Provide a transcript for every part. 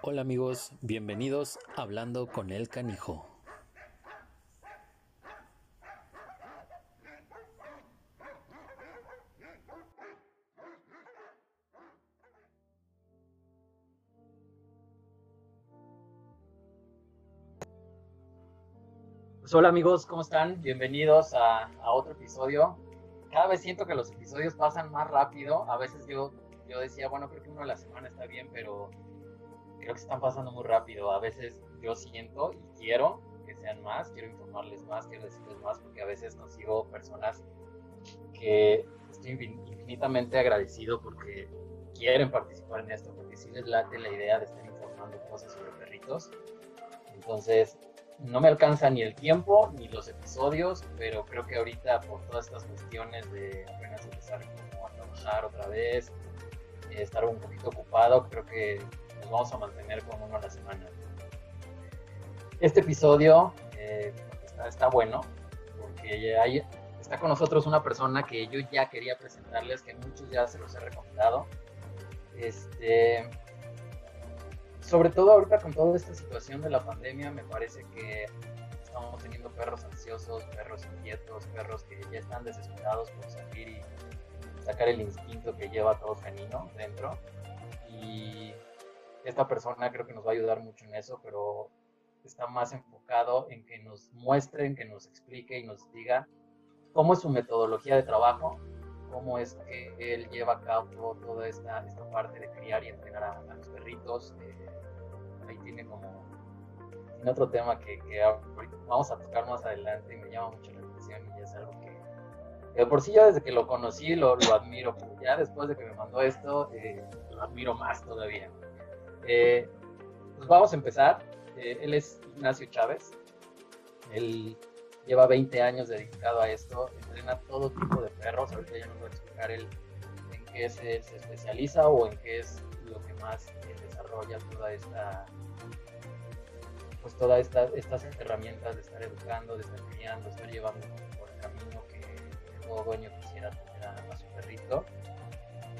Hola amigos, bienvenidos a Hablando con el Canijo. Pues hola amigos, ¿cómo están? Bienvenidos a, otro episodio. Cada vez siento que los episodios pasan más rápido. A veces yo, yo decía, bueno, creo que uno a la semana está bien, pero creo que están pasando muy rápido. A veces yo siento y quiero que sean más, quiero informarles más, quiero decirles más, porque a veces consigo personas que estoy infinitamente agradecido porque quieren participar en esto, porque sí les late la idea de estar informando cosas sobre perritos. Entonces, no me alcanza ni el tiempo ni los episodios, pero creo que ahorita por todas estas cuestiones de apenas empezar a trabajar otra vez, estar un poquito ocupado, creo que nos vamos a mantener con uno a la semana. Este episodio eh, está, bueno porque hay, está con nosotros una persona que yo ya quería presentarles, que muchos ya se los he recomendado. Este, sobre todo ahorita con toda esta situación de la pandemia, me parece que estamos teniendo perros ansiosos, perros inquietos, perros que ya están desesperados por salir y sacar el instinto que lleva todo canino dentro. Y esta persona creo que nos va a ayudar mucho en eso, pero está más enfocado en que nos muestren, que nos explique y nos diga cómo es su metodología de trabajo, cómo es que él lleva a cabo toda esta, esta parte de criar y entrenar a, los perritos. Eh, ahí tiene como un otro tema que, vamos a tocar más adelante y me llama mucho la atención y es algo que, de por sí yo desde que lo conocí lo, lo admiro, ya después de que me mandó esto eh, lo admiro más todavía. Eh, pues vamos a empezar. Eh, él es Ignacio Chávez. Él lleva 20 años dedicado a esto, entrena todo tipo de perros. Ahorita ya nos va a explicar él en qué se, se especializa o en qué es lo que más desarrolla toda esta pues todas estas herramientas de estar educando, de estar criando, de estar llevando por el camino que, todo dueño quisiera tener a, su perrito.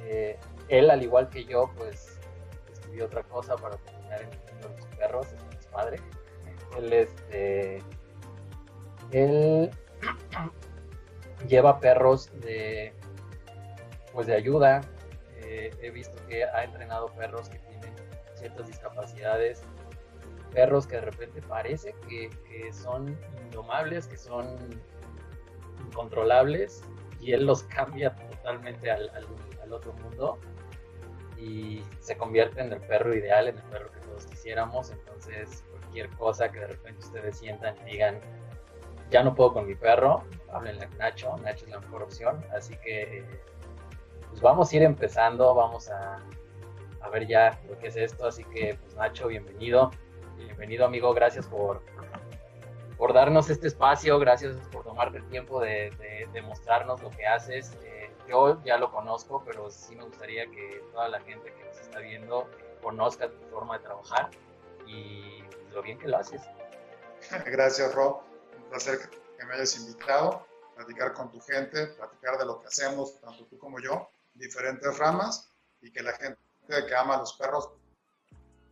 Eh, él, al igual que yo, pues estudió otra cosa para terminar entendiendo los perros, es padre. Él, este, él lleva perros de, pues de ayuda. Eh, he visto que ha entrenado perros que tienen ciertas discapacidades perros que de repente parece que, son indomables, que son incontrolables, y él los cambia totalmente al, otro mundo y se convierte en el perro ideal, en el perro que todos quisiéramos. Entonces, cualquier cosa que de repente ustedes sientan y digan, ya no puedo con mi perro, háblenle a Nacho, Nacho es la mejor opción. Así que, pues vamos a ir empezando, vamos a, a ver ya lo que es esto. Así que, pues Nacho, bienvenido. Bienvenido amigo, gracias por, por darnos este espacio, gracias por tomarte el tiempo de, mostrarnos lo que haces. Yo ya lo conozco, pero sí me gustaría que toda la gente que nos está viendo conozca tu forma de trabajar y lo bien que lo haces. Gracias Rob, un placer que me hayas invitado, platicar con tu gente, platicar de lo que hacemos, tanto tú como yo, diferentes ramas y que la gente que ama a los perros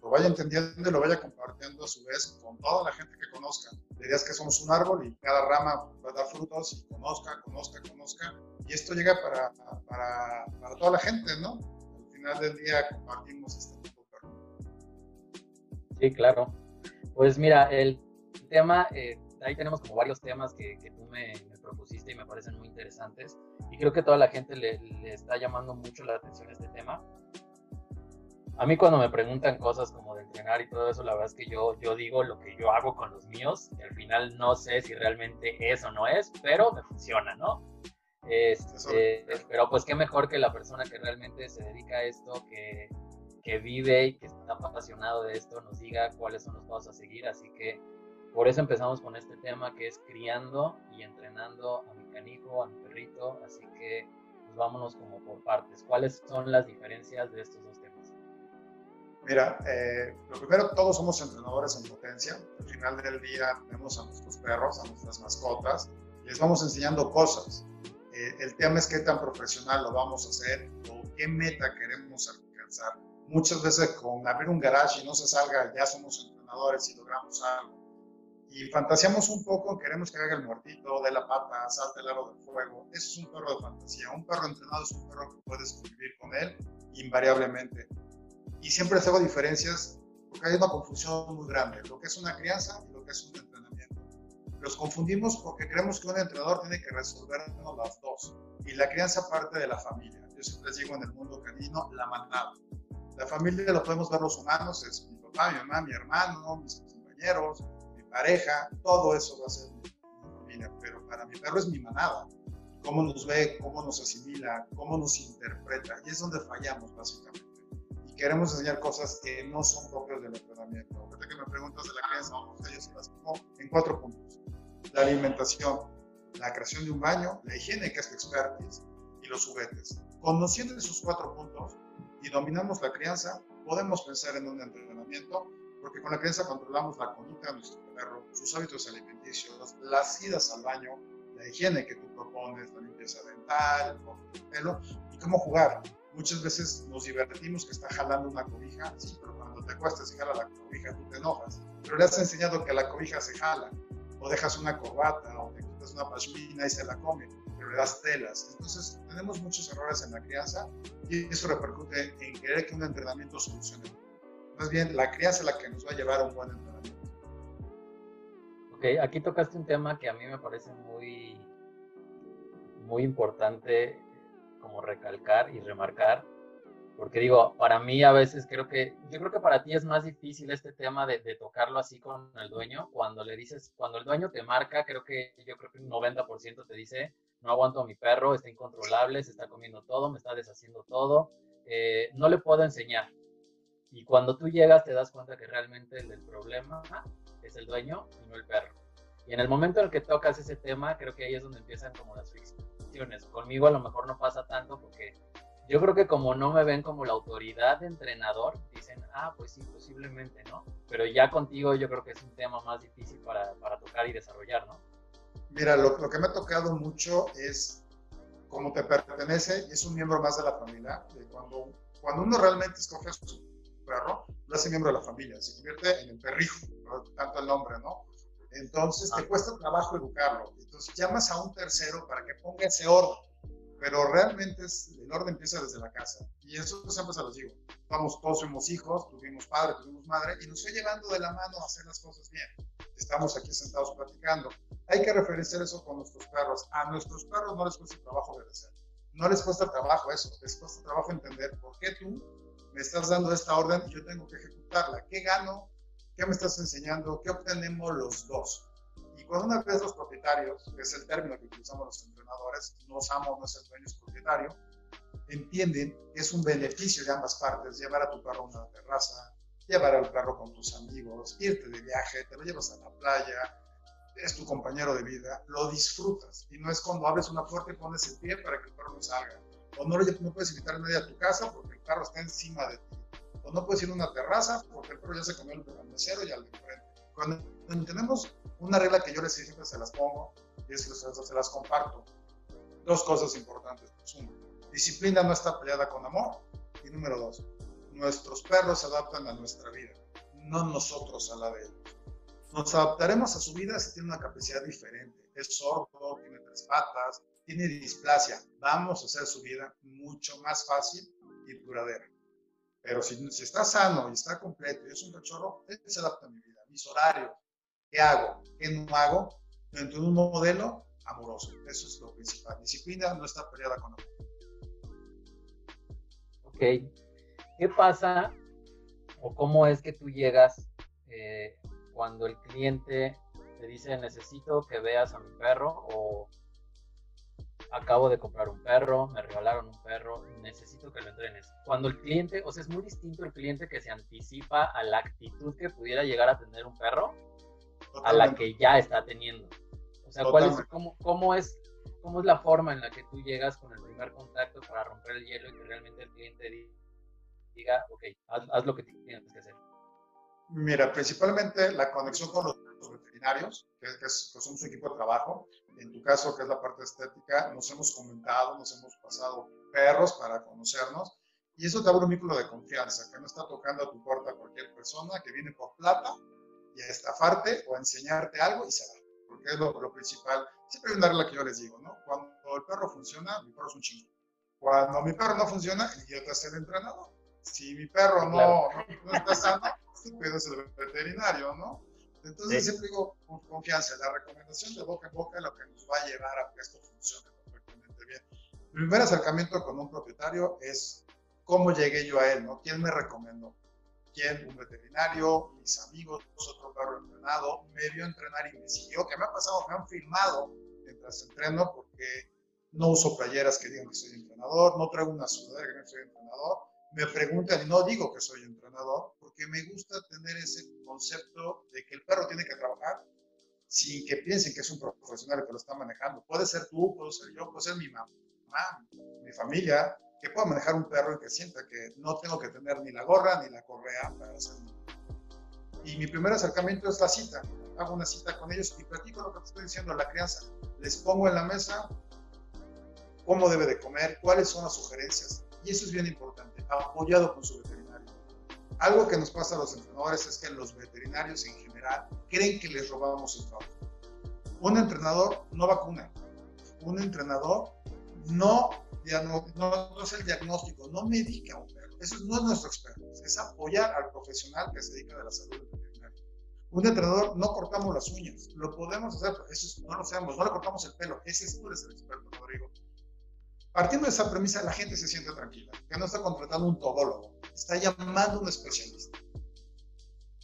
lo vaya entendiendo y lo vaya compartiendo a su vez con toda la gente que conozca. La idea es que somos un árbol y cada rama va a dar frutos y conozca, conozca, conozca. Y esto llega para, para, para toda la gente, ¿no? Al final del día compartimos este tipo de perro. Sí, claro. Pues mira, el tema, eh, ahí tenemos como varios temas que, que tú me, me, propusiste y me parecen muy interesantes. Y creo que toda la gente le, le está llamando mucho la atención a este tema a mí cuando me preguntan cosas como de entrenar y todo eso, la verdad es que yo, yo digo lo que yo hago con los míos y al final no sé si realmente es o no es, pero me funciona, ¿no? Este, pero pues qué mejor que la persona que realmente se dedica a esto, que, que vive y que está apasionado de esto, nos diga cuáles son los pasos a seguir. Así que por eso empezamos con este tema que es criando y entrenando a mi canijo, a mi perrito. Así que pues vámonos como por partes. ¿Cuáles son las diferencias de estos dos temas? Mira, eh, lo primero, todos somos entrenadores en potencia. Al final del día tenemos a nuestros perros, a nuestras mascotas, y les vamos enseñando cosas. Eh, el tema es qué tan profesional lo vamos a hacer o qué meta queremos alcanzar Muchas veces con abrir un garage y no se salga, ya somos entrenadores y logramos algo. Y fantaseamos un poco, queremos que haga el muertito, de la pata, salte el aro del fuego. Eso es un perro de fantasía. Un perro entrenado es un perro que puedes convivir con él invariablemente. Y siempre hago diferencias porque hay una confusión muy grande, lo que es una crianza y lo que es un entrenamiento. Los confundimos porque creemos que un entrenador tiene que resolvernos las dos. Y la crianza parte de la familia. Yo siempre les digo en el mundo canino, la manada. La familia lo podemos ver los humanos, es mi papá, mi mamá, mi hermano, mis compañeros, mi pareja, todo eso va a ser mi familia. Pero para mi perro es mi manada. Cómo nos ve, cómo nos asimila, cómo nos interpreta. Y es donde fallamos, básicamente queremos enseñar cosas que no son propias del entrenamiento. Ahorita que me preguntas de la crianza, yo se las pongo en cuatro puntos. La alimentación, la creación de un baño, la higiene, que es tu expertise, y los juguetes. Conociendo esos cuatro puntos y dominamos la crianza, podemos pensar en un entrenamiento, porque con la crianza controlamos la conducta de nuestro perro, sus hábitos alimenticios, las idas al baño, la higiene que tú propones, la limpieza dental, el pelo, y cómo jugar muchas veces nos divertimos que está jalando una cobija, pero cuando te acuestas y jala la cobija, tú te enojas. Pero le has enseñado que la cobija se jala, o dejas una corbata, o te quitas una pashmina y se la come, pero le das telas. Entonces, tenemos muchos errores en la crianza y eso repercute en querer que un entrenamiento solucione. Más bien, la crianza es la que nos va a llevar a un buen entrenamiento. Ok, aquí tocaste un tema que a mí me parece muy, muy importante como recalcar y remarcar, porque digo, para mí a veces creo que, yo creo que para ti es más difícil este tema de, tocarlo así con el dueño, cuando le dices, cuando el dueño te marca, creo que yo creo que un 90% te dice, no aguanto a mi perro, está incontrolable, se está comiendo todo, me está deshaciendo todo, eh, no le puedo enseñar. Y cuando tú llegas te das cuenta que realmente el, el problema es el dueño y no el perro. Y en el momento en el que tocas ese tema, creo que ahí es donde empiezan como las fricciones. Conmigo a lo mejor no pasa tanto porque yo creo que como no me ven como la autoridad de entrenador, dicen, ah, pues sí, posiblemente, ¿no? Pero ya contigo yo creo que es un tema más difícil para, para tocar y desarrollar, ¿no? Mira, lo, lo, que me ha tocado mucho es como te pertenece es un miembro más de la familia. Cuando, cuando uno realmente escoge a su perro, lo hace miembro de la familia, se convierte en el perrijo, tanto el nombre, ¿no? Entonces te cuesta trabajo educarlo. Entonces llamas a un tercero para que ponga ese orden. Pero realmente el orden empieza desde la casa. Y eso siempre se los digo. Vamos, todos somos hijos, tuvimos padre, tuvimos madre, y nos fue llevando de la mano a hacer las cosas bien. Estamos aquí sentados platicando. Hay que referenciar eso con nuestros perros. A nuestros perros no les cuesta trabajo obedecer. No les cuesta trabajo eso. Les cuesta trabajo entender por qué tú me estás dando esta orden y yo tengo que ejecutarla. ¿Qué gano ¿Qué me estás enseñando? ¿Qué obtenemos los dos? Y cuando una vez los propietarios, que es el término que utilizamos los entrenadores, no amo, no es el dueño, es propietario, entienden que es un beneficio de ambas partes llevar a tu perro a una terraza, llevar al perro con tus amigos, irte de viaje, te lo llevas a la playa, es tu compañero de vida, lo disfrutas. Y no es cuando abres una puerta y pones el pie para que el perro no salga. O no, no puedes invitar a nadie a tu casa porque el perro está encima de ti o no puedes ir a una terraza porque el perro ya se comió el mesero y al de enfrente. Cuando tenemos una regla que yo les siempre se las pongo y es, se las comparto. Dos cosas importantes. Uno, disciplina no está peleada con amor. Y número dos, nuestros perros se adaptan a nuestra vida, no nosotros a la de ellos. Nos adaptaremos a su vida si tiene una capacidad diferente. Es sordo, tiene tres patas, tiene displasia. Vamos a hacer su vida mucho más fácil y duradera. Pero si, si está sano y está completo y es un cachorro, él se adapta a mi vida, mis horarios, qué hago, qué no hago, dentro de un modelo amoroso. Eso es lo principal. Disciplina no está peleada con amor. Ok. ¿Qué pasa o cómo es que tú llegas eh, cuando el cliente te dice necesito que veas a mi perro o acabo de comprar un perro, me regalaron un perro, necesito que lo entrenes. Cuando el cliente, o sea, es muy distinto el cliente que se anticipa a la actitud que pudiera llegar a tener un perro a la que ya está teniendo. O sea, ¿cuál es, cómo, cómo, es, ¿cómo es la forma en la que tú llegas con el primer contacto para romper el hielo y que realmente el cliente diga, ok, haz, lo que tienes que hacer? Mira, principalmente la conexión con los veterinarios, que, que, son su equipo de trabajo, en tu caso, que es la parte estética, nos hemos comentado, nos hemos pasado perros para conocernos Y eso te abre un vínculo de confianza, que no está tocando a tu puerta cualquier persona que viene por plata y a estafarte o a enseñarte algo y se va. Porque es lo, principal. Siempre hay una regla que yo les digo, ¿no? Cuando el perro funciona, mi perro es un chingo. Cuando mi perro no funciona, idiota es el entrenador. Si mi perro no, no, está sano, estúpido es el veterinario, ¿no? Entonces siempre digo con confianza, la recomendación de boca en boca es lo que nos va a llevar a que esto funcione perfectamente bien. El primer acercamiento con un propietario es cómo llegué yo a él, ¿no? ¿Quién me recomendó? ¿Quién? Un veterinario, mis amigos, otro perro entrenado, me vio entrenar y me siguió. ¿Qué me ha pasado? Me han filmado mientras entreno porque no uso playeras que digan que soy entrenador, no traigo una sudadera que no soy entrenador. Me preguntan y no digo que soy entrenador porque me gusta tener ese concepto de que el perro tiene que trabajar sin que piensen que es un profesional que lo está manejando. Puede ser tú, puedo ser yo, puede ser mi mamá, mi familia, que pueda manejar un perro y que sienta que no tengo que tener ni la gorra ni la correa para hacerlo. Y mi primer acercamiento es la cita. Hago una cita con ellos y platico lo que te estoy diciendo, la crianza. Les pongo en la mesa cómo debe de comer, cuáles son las sugerencias. Y eso es bien importante, apoyado con su veterinario. Algo que nos pasa a los entrenadores es que los veterinarios en general creen que les robamos el trabajo. Un entrenador no vacuna. Un entrenador no, no, es el diagnóstico, no medica a un perro. Eso no es nuestro experto, es apoyar al profesional que se dedica a la salud veterinaria. Un entrenador no cortamos las uñas, lo podemos hacer, eso no lo sabemos, no le cortamos el pelo, ese es tú eres el experto, Rodrigo. Partiendo de esa premisa, la gente se siente tranquila, que no está contratando un todólogo, está llamando a un especialista.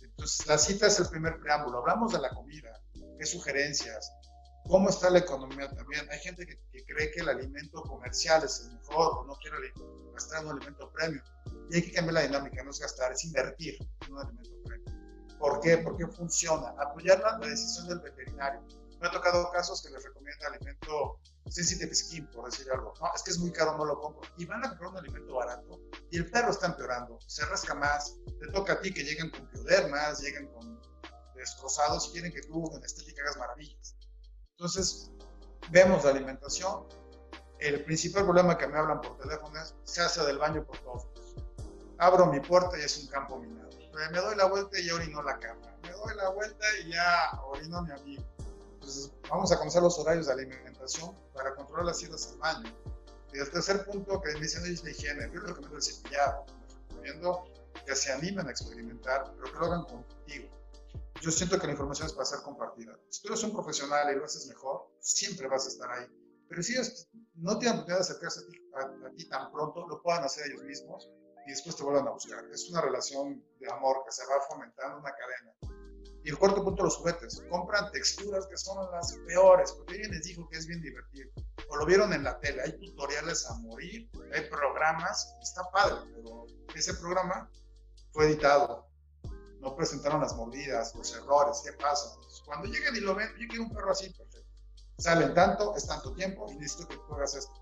Entonces, la cita es el primer preámbulo. Hablamos de la comida, qué sugerencias, cómo está la economía también. Hay gente que, cree que el alimento comercial es el mejor o no quiere gastar un alimento premium. Y hay que cambiar la dinámica, no es gastar, es invertir en un alimento premium. ¿Por qué? Porque funciona. Apoyar la, decisión del veterinario. Me ha tocado casos que les recomienda alimento sensitive skin, por decir algo. No, es que es muy caro, no lo compro. Y van a comprar un alimento barato y el perro está empeorando, se rasca más. Te toca a ti que lleguen con piodermas, lleguen con destrozados y quieren que tú en estética hagas maravillas. Entonces, vemos la alimentación. El principal problema que me hablan por teléfono es, se hace del baño por todos. Abro mi puerta y es un campo minado. Me doy la vuelta y ya orinó la cama. Me doy la vuelta y ya orinó mi amigo. Entonces, vamos a conocer los horarios de alimentación para controlar las idas al baño. Y el tercer punto que me dicen es la higiene. Yo que me el cepillado. recomiendo que se animen a experimentar, pero que lo hagan contigo yo siento que la información es para ser compartida. Si tú eres un profesional y lo haces mejor, siempre vas a estar ahí. Pero si ellos no tienen oportunidad de acercarse a ti, a, ti, tan pronto, lo puedan hacer ellos mismos y después te vuelvan a buscar. Es una relación de amor que se va fomentando, una cadena. Y el cuarto punto, los juguetes. Compran texturas que son las peores, porque alguien les dijo que es bien divertido. O lo vieron en la tele. Hay tutoriales a morir, hay programas, está padre, pero ese programa fue editado, no presentaron las mordidas, los errores, ¿qué pasa? cuando lleguen y lo ven, yo quiero un perro así, perfecto. Salen tanto, es tanto tiempo y necesito que tú hagas esto.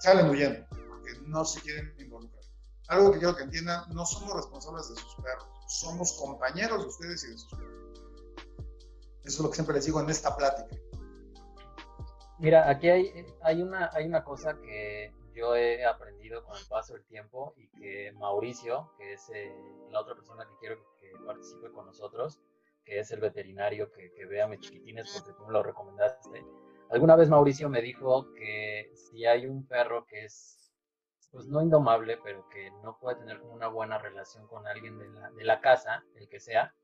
Salen huyendo, porque no se quieren involucrar. Algo que quiero que entiendan, no somos responsables de sus perros, somos compañeros de ustedes y de sus perros. Eso es lo que siempre les digo en esta plática. Mira, aquí hay, hay, una, hay una cosa que yo he aprendido con el paso del tiempo y que Mauricio, que es eh, la otra persona que quiero que participe con nosotros, que es el veterinario que, que ve a mis chiquitines porque tú me lo recomendaste. Alguna vez Mauricio me dijo que si hay un perro que es, pues no indomable, pero que no puede tener una buena relación con alguien de la, de la casa, el que sea,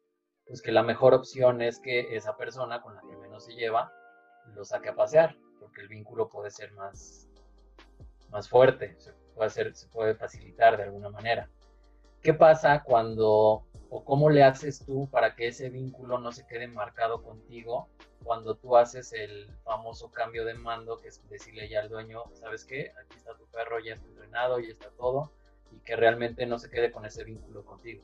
pues que la mejor opción es que esa persona con la que menos se lleva lo saque a pasear, porque el vínculo puede ser más, más fuerte, se puede, facilitar de alguna manera. ¿Qué pasa cuando, o cómo le haces tú para que ese vínculo no se quede marcado contigo cuando tú haces el famoso cambio de mando, que es decirle ya al dueño, ¿sabes qué? Aquí está tu perro, ya está entrenado, ya está todo, y que realmente no se quede con ese vínculo contigo.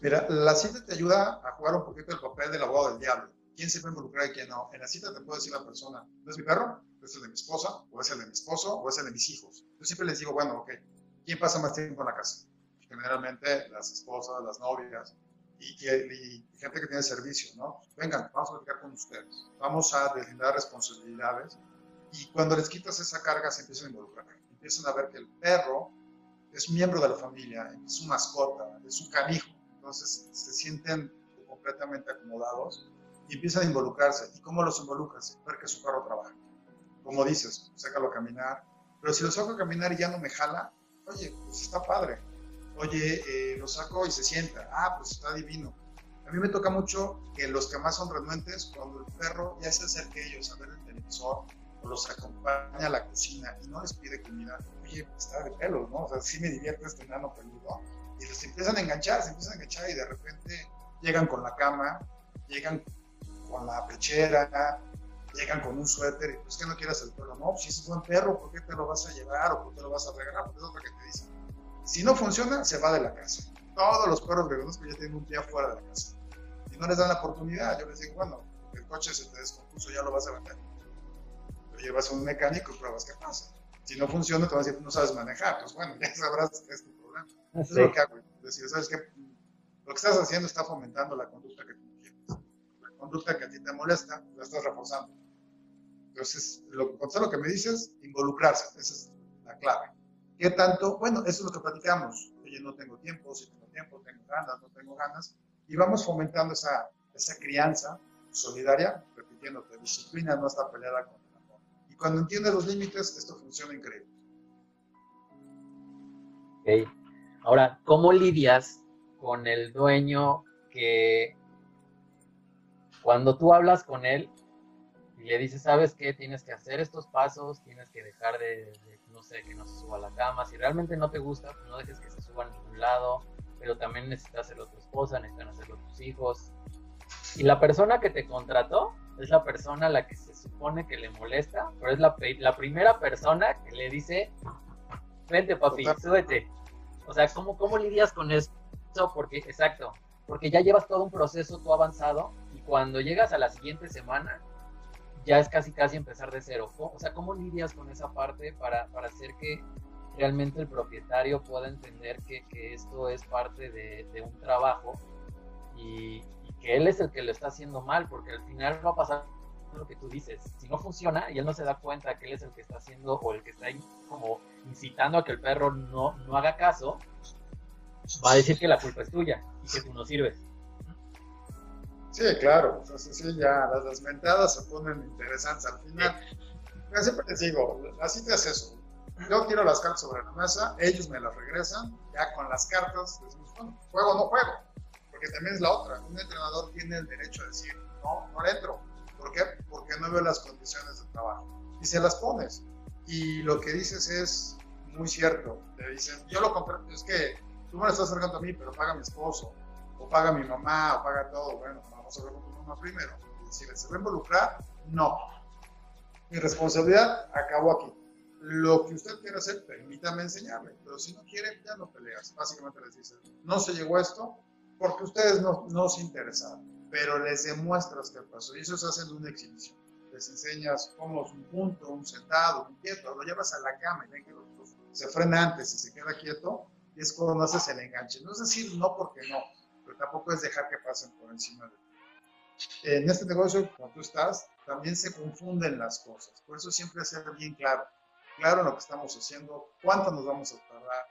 Mira, la cita te ayuda a jugar un poquito el papel del abogado del diablo. ¿Quién se puede involucrar y quién no? En la cita te puede decir la persona, ¿no es mi perro? Es el de mi esposa, o es el de mi esposo, o es el de mis hijos. Yo siempre les digo, bueno, ok, ¿quién pasa más tiempo en la casa? Generalmente las esposas, las novias y, gente que tiene servicio, ¿no? Vengan, vamos a platicar con ustedes. Vamos a deslindar responsabilidades Y cuando les quitas esa carga, se empiezan a involucrar. Empiezan a ver que el perro es miembro de la familia, es su mascota, es su canijo. Entonces se sienten completamente acomodados y empiezan a involucrarse. ¿Y cómo los involucras? Ver que su perro trabaja. Como dices, sácalo a caminar. Pero si lo saco a caminar y ya no me jala, oye, pues está padre. Oye, eh, lo saco y se sienta. Ah, pues está divino. A mí me toca mucho que los que más son renuentes, cuando el perro ya se acerca a ellos a ver el televisor o los acompaña a la cocina y no les pide comida, oye, pues está de pelo, ¿no? O sea, sí me divierte este enano peludo. Y les empiezan a enganchar, se empiezan a enganchar y de repente llegan con la cama, llegan con la pechera, llegan con un suéter y pues que no quieras el perro, no, si es un buen perro, ¿por qué te lo vas a llevar o por qué te lo vas a regalar? Porque es otra que te dicen. Si no funciona, se va de la casa. Todos los perros que conozco ya tienen un día fuera de la casa. Y no les dan la oportunidad. Yo les digo, bueno, el coche se te descompuso, ya lo vas a vender. Lo llevas a un mecánico y pruebas qué pasa. Si no funciona, te vas a decir, no sabes manejar. Pues bueno, ya sabrás que es tu problema. Es lo que hago. Es decir, ¿sabes qué? Lo que estás haciendo está fomentando la conducta que tú quieres. La conducta que a ti te molesta, la estás reforzando. Entonces, lo, con lo que me dices, involucrarse. Esa es la clave. ¿Qué tanto? Bueno, eso es lo que platicamos. Oye, no tengo tiempo, si tengo tiempo, tengo ganas, no tengo ganas. Y vamos fomentando esa, esa crianza solidaria, repitiéndote, disciplina no está peleada con el amor. Y cuando entiendes los límites, esto funciona increíble. Ok. Ahora, ¿cómo lidias con el dueño que cuando tú hablas con él y le dices, ¿sabes qué? Tienes que hacer estos pasos, tienes que dejar de no sé, que no se suba a la cama. Si realmente no te gusta, pues no dejes que se suba a ningún lado, pero también necesitas hacerlo tu esposa, necesitan hacerlo tus hijos. Y la persona que te contrató es la persona a la que se supone que le molesta, pero es la, la primera persona que le dice, vente papi, súbete. O sea, ¿cómo, ¿cómo lidias con eso? Porque, exacto, porque ya llevas todo un proceso tú avanzado y cuando llegas a la siguiente semana, ya es casi casi empezar de cero. O sea, ¿cómo lidias con esa parte para, para hacer que realmente el propietario pueda entender que, que esto es parte de, un trabajo y, que él es el que lo está haciendo mal? Porque al final va a pasar lo que tú dices. Si no funciona y él no se da cuenta que él es el que está haciendo o el que está como incitando a que el perro no, no haga caso, va a decir que la culpa es tuya y que tú no sirves. Sí, claro, entonces sí, ya las desmentadas se ponen interesantes al final. Yo siempre les digo, así te haces eso. Yo tiro las cartas sobre la mesa, ellos me las regresan, ya con las cartas, decimos, bueno, juego o no juego. Porque también es la otra, un entrenador tiene el derecho a decir, no, no entro. ¿Por qué? Porque no veo las condiciones de trabajo. Y se las pones. Y lo que dices es muy cierto. Te dicen, yo lo compré, es que tú me lo estás acercando a mí, pero paga mi esposo, o paga mi mamá, o paga todo. Bueno, tu mamá primero. Si ¿se va a involucrar? No. Mi responsabilidad acabó aquí. Lo que usted quiere hacer, permítame enseñarle. Pero si no quiere, ya no peleas. Básicamente les dices, no se llegó a esto porque ustedes no, no se interesaron. Pero les demuestras qué pasó. Y eso se hace en una exhibición. Les enseñas cómo es un punto, un sentado, un quieto. Lo llevas a la cama y ven que se frena antes y se queda quieto. Y es cuando haces el enganche. No es decir no porque no, pero tampoco es dejar que pasen por encima de en este negocio, cuando tú estás, también se confunden las cosas. Por eso siempre ser bien claro. Claro en lo que estamos haciendo, cuánto nos vamos a tardar,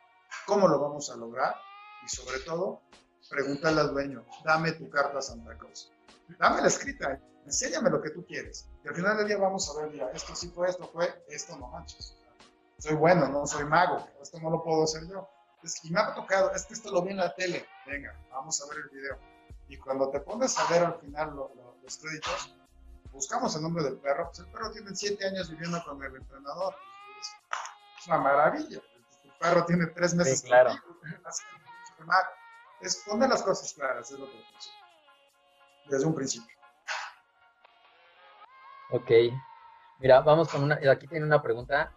cómo lo vamos a lograr y sobre todo, pregúntale al dueño, dame tu carta Santa Cruz. Dame la escrita, enséñame lo que tú quieres. Y al final del día vamos a ver, mira, esto sí fue, esto fue, esto no manches. Soy bueno, no soy mago, esto no lo puedo hacer yo. Es, y me ha tocado, es que esto lo vi en la tele. Venga, vamos a ver el video y cuando te pones a ver al final los créditos, buscamos el nombre del perro, pues el perro tiene siete años viviendo con el entrenador. Es una maravilla. El perro tiene tres meses. Sí, claro. Es poner las cosas claras, es lo que Desde un principio. Ok. Mira, vamos con una. Aquí tiene una pregunta.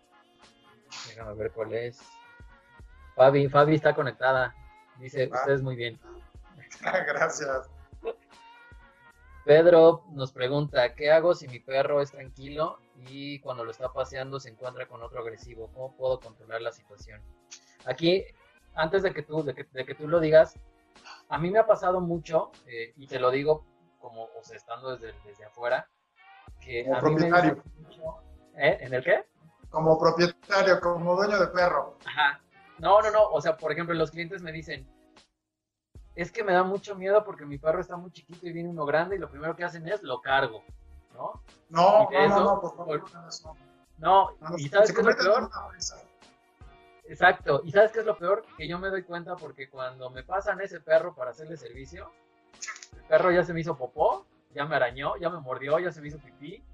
Déjame ver cuál es. Fabi, Fabi está conectada. Dice, ustedes muy bien. Gracias. Pedro nos pregunta, ¿qué hago si mi perro es tranquilo y cuando lo está paseando se encuentra con otro agresivo? ¿Cómo puedo controlar la situación? Aquí, antes de que tú, de que, tú lo digas, a mí me ha pasado mucho, eh, y te lo digo como, o sea, estando desde, desde afuera, que a mí me mucho, ¿Eh? ¿En el qué? Como propietario, como dueño de perro. Ajá. No, no, no. O sea, por ejemplo, los clientes me dicen, es que me da mucho miedo porque mi perro está muy chiquito y viene uno grande y lo primero que hacen es lo cargo, ¿no? No, no, no, eso, no, por favor. por- no, no, No, no, y ¿sabes qué es lo peor? Exacto. ¿Y sabes qué es lo peor? Que yo me doy cuenta porque cuando me pasan ese perro para hacerle servicio, el perro ya se me hizo popó, ya me arañó, ya me mordió, ya se me hizo pipí.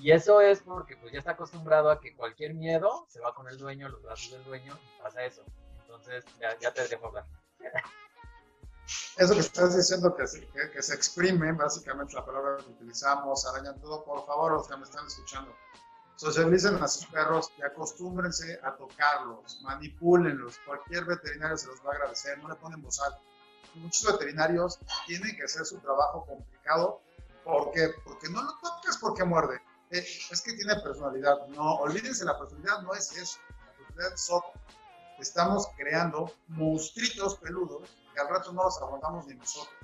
Y eso es porque pues ya está acostumbrado a que cualquier miedo se va con el dueño, los brazos del dueño y pasa eso. Entonces ya, ya te dejo hablar. Eso que estás diciendo que se, que, que se exprime, básicamente la palabra que utilizamos, arañan todo, por favor, los que me están escuchando, socialicen a sus perros y acostúmbrense a tocarlos, manipúlenlos, cualquier veterinario se los va a agradecer, no le ponen bozal. Muchos veterinarios tienen que hacer su trabajo complicado porque, porque no lo tocas porque muerde. Eh, es que tiene personalidad. No, olvídense, la personalidad no es eso. La personalidad es otra. Estamos creando monstruitos peludos que al rato no los aguantamos ni nosotros.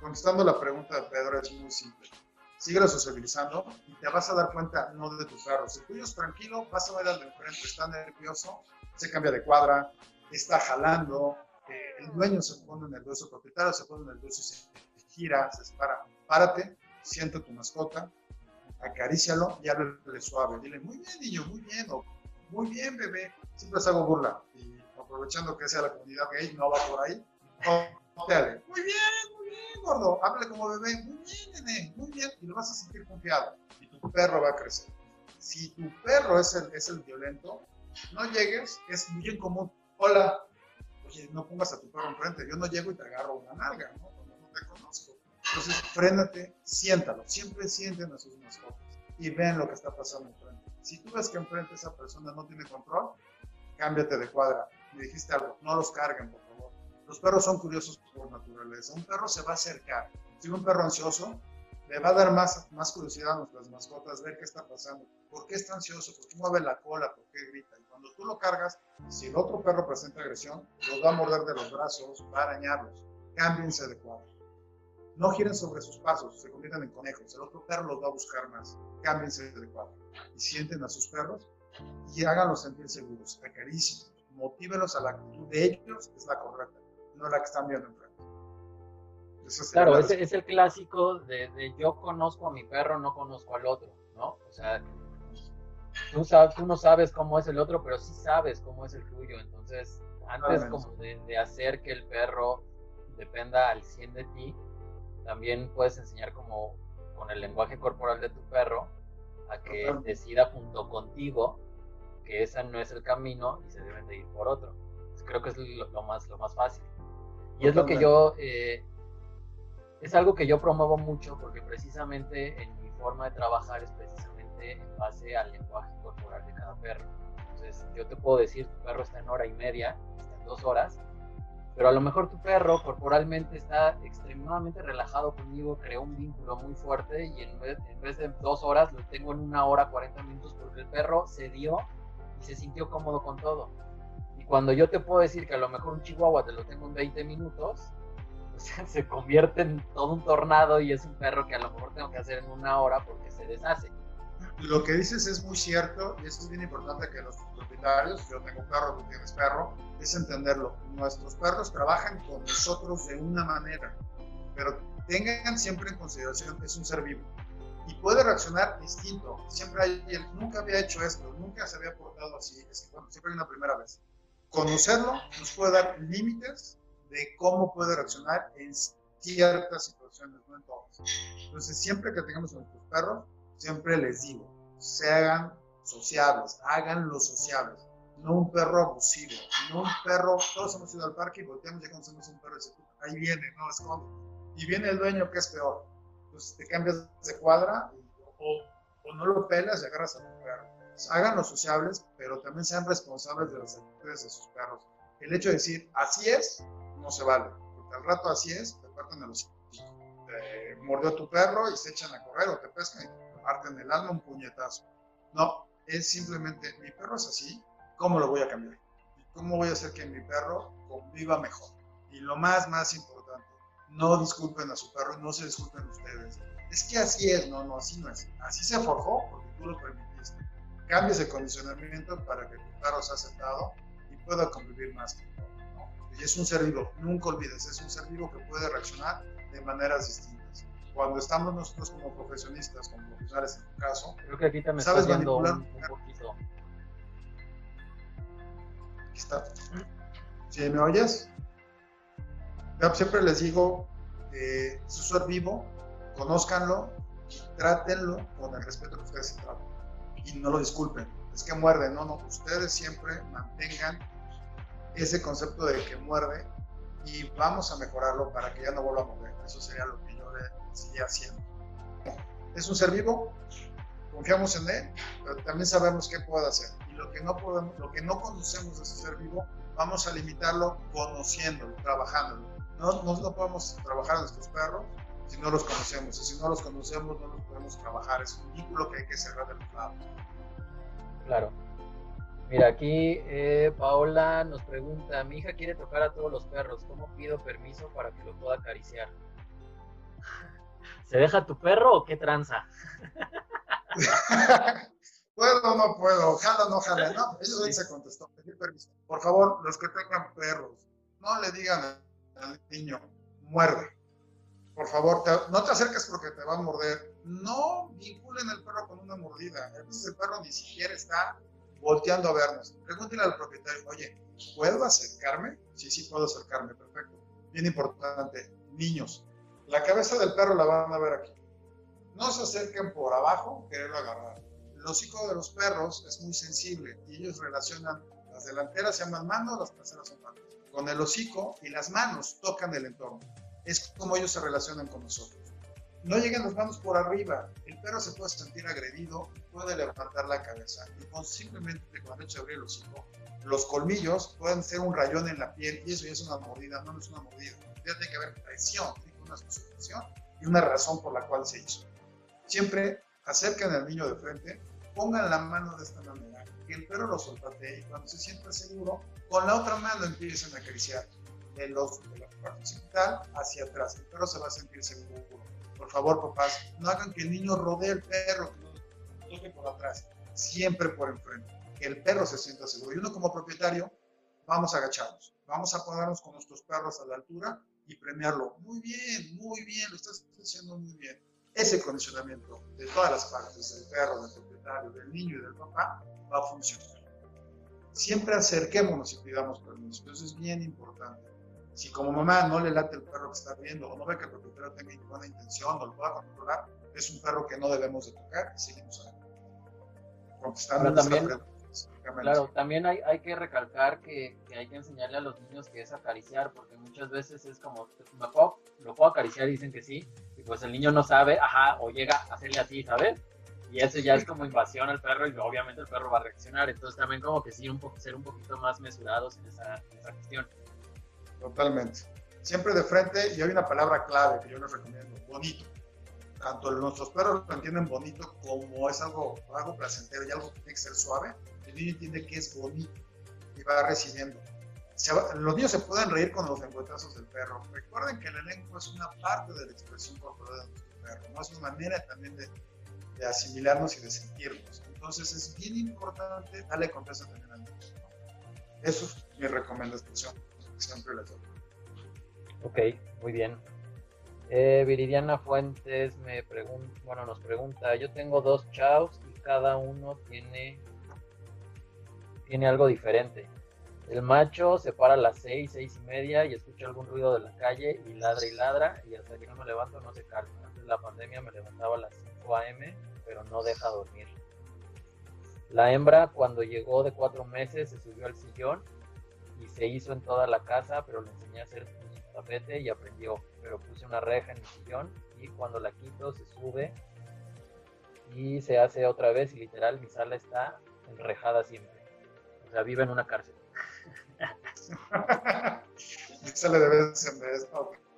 Contestando la pregunta de Pedro, es muy simple. Síguelo sociabilizando y te vas a dar cuenta no de tu perro. Si tuyo es tranquilo, vas a ver al de enfrente, está nervioso, se cambia de cuadra, está jalando, eh, el dueño se pone nervioso, el propietario se pone nervioso y se gira, se separa. Párate, siente tu mascota, acarícialo y háblale suave. Dile, muy bien, niño, muy bien, o muy bien, bebé. Siempre les hago burla. Y aprovechando que sea la comunidad gay, no va por ahí. Muy bien, muy bien, gordo. Háblale como bebé, muy bien, nene, muy bien. Y lo vas a sentir confiado. Y tu perro va a crecer. Si tu perro es el, es el violento, no llegues, es bien común. Hola, oye, no pongas a tu perro enfrente. Yo no llego y te agarro una nalga, ¿no? Cuando no te conozco. Entonces, frénate, siéntalo. Siempre sienten a sus mascotas y ven lo que está pasando enfrente. Si tú ves que enfrente esa persona no tiene control, cámbiate de cuadra. Me dijiste algo, no los carguen, por. Los perros son curiosos por naturaleza. Un perro se va a acercar. Si un perro ansioso, le va a dar más, más curiosidad a nuestras mascotas, ver qué está pasando. ¿Por qué está ansioso? ¿Por qué mueve la cola? ¿Por qué grita? Y cuando tú lo cargas, si el otro perro presenta agresión, los va a morder de los brazos, va a arañarlos. Cámbiense de cuadro. No giren sobre sus pasos, se convierten en conejos. El otro perro los va a buscar más. Cámbiense de cuadro. Y sienten a sus perros y háganlos sentir seguros. Acaricien, motívelos a la actitud de ellos, es la correcta, no la que están viendo enfrente. Claro, la ese es el clásico de, de yo conozco a mi perro, no conozco al otro, ¿no? O sea, tú, sabes, tú no sabes cómo es el otro, pero sí sabes cómo es el tuyo. Entonces, antes como de, de hacer que el perro dependa al 100 de ti, también puedes enseñar como con el lenguaje corporal de tu perro a que decida junto contigo que ese no es el camino y se deben de ir por otro. Creo que es lo, lo más, lo más fácil. Y es lo que yo, eh, es algo que yo promuevo mucho porque precisamente en mi forma de trabajar es precisamente en base al lenguaje corporal de cada perro. Entonces yo te puedo decir, tu perro está en hora y media, está en dos horas, pero a lo mejor tu perro corporalmente está extremadamente relajado conmigo, creó un vínculo muy fuerte y en vez, en vez de dos horas lo tengo en una hora, 40 minutos, porque el perro se dio y se sintió cómodo con todo. Cuando yo te puedo decir que a lo mejor un chihuahua te lo tengo en 20 minutos, se convierte en todo un tornado y es un perro que a lo mejor tengo que hacer en una hora porque se deshace. Lo que dices es muy cierto y eso es bien importante que los propietarios, yo tengo perro, tú tienes perro, es entenderlo. Nuestros perros trabajan con nosotros de una manera, pero tengan siempre en consideración que es un ser vivo y puede reaccionar distinto. Siempre hay, él nunca había hecho esto, nunca se había portado así, es que, bueno, siempre hay una primera vez. Conocerlo nos puede dar límites de cómo puede reaccionar en ciertas situaciones, no en todas. Entonces, siempre que tengamos a nuestros perros, siempre les digo, se hagan sociables, háganlo sociables, no un perro abusivo, no un perro, todos hemos ido al parque y volteamos y conocemos un perro y se ahí viene, no esconde. Y viene el dueño que es peor. Entonces te cambias de cuadra y- o, o no lo pelas y agarras a tu perro. Entonces, háganlo sociables, pero también sean responsables de las actitudes de sus perros. El hecho de decir, así es, no se vale. Porque al rato así es, te parten el hocico. Te mordió tu perro y se echan a correr o te pescan y te parten el alma un puñetazo. No, es simplemente, mi perro es así, ¿cómo lo voy a cambiar? ¿Y cómo voy a hacer que mi perro conviva mejor? Y lo más, más importante, no disculpen a su perro no se disculpen ustedes. Es que así es, no, no, así no es. Así se forjó porque tú lo permitiste. Cambies el condicionamiento para que tu perro sea aceptado y pueda convivir más contigo. Y es un ser vivo, nunca olvides, es un ser vivo que puede reaccionar de maneras distintas. Cuando estamos nosotros como profesionistas, como profesionales en tu caso, creo que aquí también sabes manipular un, un poquito. Aquí está. ¿Sí me oyes? Siempre les digo, eh, es un ser vivo, conózcanlo y trátenlo con el respeto que ustedes se tratan. Y no lo disculpen, es que muerde, no, no, ustedes siempre mantengan ese concepto de que muerde y vamos a mejorarlo para que ya no vuelva a mover. Eso sería lo que yo le seguía haciendo. Es un ser vivo, confiamos en él, pero también sabemos qué puede hacer. Y lo que no podemos, lo que no conocemos de ese ser vivo, vamos a limitarlo conociéndolo, trabajándolo. No, no, no podemos trabajar a nuestros perros si no los conocemos. Y si no los conocemos, no los podemos trabajar. Es un vínculo que hay que cerrar de los lados. Claro. Mira, aquí eh, Paola nos pregunta, mi hija quiere tocar a todos los perros, ¿cómo pido permiso para que lo pueda acariciar? ¿Se deja tu perro o qué tranza? ¿Puedo o no puedo? Ojalá, no, ojalá. No, eso sí. se contestó. Pedir permiso. Por favor, los que tengan perros, no le digan al niño, muerde. Por favor, no te acerques porque te va a morder. No vinculen el perro con una mordida. El perro ni siquiera está volteando a vernos. Pregúntale al propietario, oye, ¿puedo acercarme? Sí, sí, puedo acercarme, perfecto. Bien importante, niños, la cabeza del perro la van a ver aquí. No se acerquen por abajo, quererlo agarrar. El hocico de los perros es muy sensible y ellos relacionan, las delanteras se llaman manos, las traseras son patas. Con el hocico y las manos tocan el entorno. Es como ellos se relacionan con nosotros. No lleguen las manos por arriba. El perro se puede sentir agredido puede levantar la cabeza. Y con simplemente con el hecho de abrir el hocico, los colmillos pueden ser un rayón en la piel y eso ya es una mordida, no es una mordida. Ya tiene que haber presión, tiene una sustitución y una razón por la cual se hizo. Siempre acerquen al niño de frente, pongan la mano de esta manera, que el perro lo soltate y cuando se sienta seguro, con la otra mano empiecen a acariciar de, los, de la parte occipital hacia atrás. El perro se va a sentir seguro por favor, papás, no hagan que el niño rodee el perro, que lo toque por atrás, siempre por enfrente, que el perro se sienta seguro. Y uno como propietario, vamos a agacharnos, vamos a ponernos con nuestros perros a la altura y premiarlo. Muy bien, muy bien, lo estás haciendo muy bien. Ese condicionamiento de todas las partes, del perro, del propietario, del niño y del papá, va a funcionar. Siempre acerquémonos y pidamos permiso. Eso es bien importante. Si como mamá no le late el perro que está viendo o no ve que el propietario tenga buena intención o lo pueda controlar, es un perro que no debemos de tocar y seguimos contestando también, Claro, también hay, hay que recalcar que, que, hay que enseñarle a los niños que es acariciar, porque muchas veces es como, ¿lo puedo, lo puedo acariciar? Y dicen que sí, y pues el niño no sabe, ajá, o llega a hacerle así, ¿sabes? Y eso ya es como invasión al perro y obviamente el perro va a reaccionar. Entonces también como que sí, un poco, ser un poquito más mesurados en esa, en esa cuestión. Totalmente. Siempre de frente, y hay una palabra clave que yo les recomiendo, bonito. Tanto nuestros perros lo entienden bonito como es algo, algo placentero y algo que tiene que ser suave. El niño entiende que es bonito y va recibiendo. los niños se pueden reír con los lengüetazos del perro. Recuerden que la lengua es una parte de la expresión corporal de nuestro perro, ¿no? es una manera también de, de asimilarnos y de sentirnos. Entonces es bien importante darle confianza también al niño. Eso es mi recomendación siempre les doy. Ok, muy bien. Eh, Viridiana Fuentes me pregunta, bueno, nos pregunta, yo tengo dos chavos y cada uno tiene, tiene algo diferente. El macho se para a las seis, seis y media y escucha algún ruido de la calle y ladra y ladra y hasta que no me levanto no se calma. Antes de la pandemia me levantaba a las 5 a.m., pero no deja dormir. La hembra cuando llegó de cuatro meses se subió al sillón y se hizo en toda la casa, pero le enseñé a hacer un tapete y aprendió. Pero puse una reja en el sillón y cuando la quito se sube y se hace otra vez y literal mi sala está enrejada siempre. O sea, vive en una cárcel. De en vez.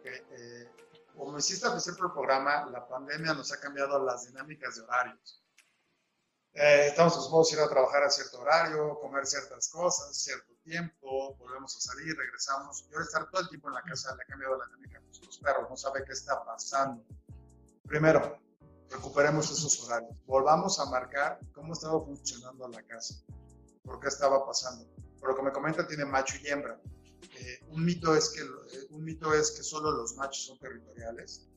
Eh, como hiciste al principio del programa, la pandemia nos ha cambiado las dinámicas de horarios. Eh, estamos dispuestos a ir a trabajar a cierto horario, comer ciertas cosas, cierto tiempo, volvemos a salir, regresamos. Y ahora estar todo el tiempo en la casa le ha cambiado la dinámica. Nuestros perros no saben qué está pasando. Primero, recuperemos esos horarios, volvamos a marcar cómo estaba funcionando la casa, por qué estaba pasando. Por lo que me comenta, tiene macho y hembra. Eh, un, mito es que, eh, un mito es que solo los machos son territoriales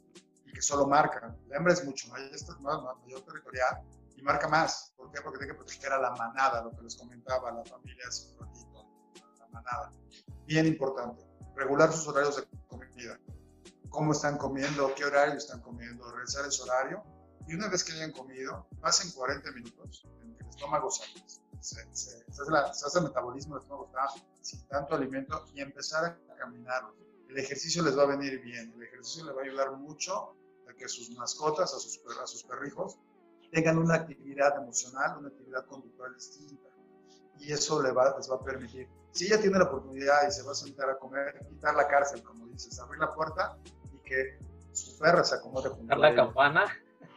y que solo marcan. La hembra es mucho mayor, más, mayor territorial marca más. ¿Por qué? Porque tiene que proteger a la manada, lo que les comentaba, la familia es la manada. Bien importante, regular sus horarios de comida. Cómo están comiendo, qué horario están comiendo, realizar ese horario y una vez que hayan comido, pasen 40 minutos en que el estómago se, se, se, hace el metabolismo, el estómago está sin tanto alimento y empezar a caminar. El ejercicio les va a venir bien, el ejercicio les va a ayudar mucho a que sus mascotas, a sus, a sus perrijos, tengan una actividad emocional, una actividad conductual distinta. Y eso les va, les va a permitir, si ella tiene la oportunidad y se va a sentar a comer, quitar la cárcel, como dices, abrir la puerta y que su perra se acomode junto a la campana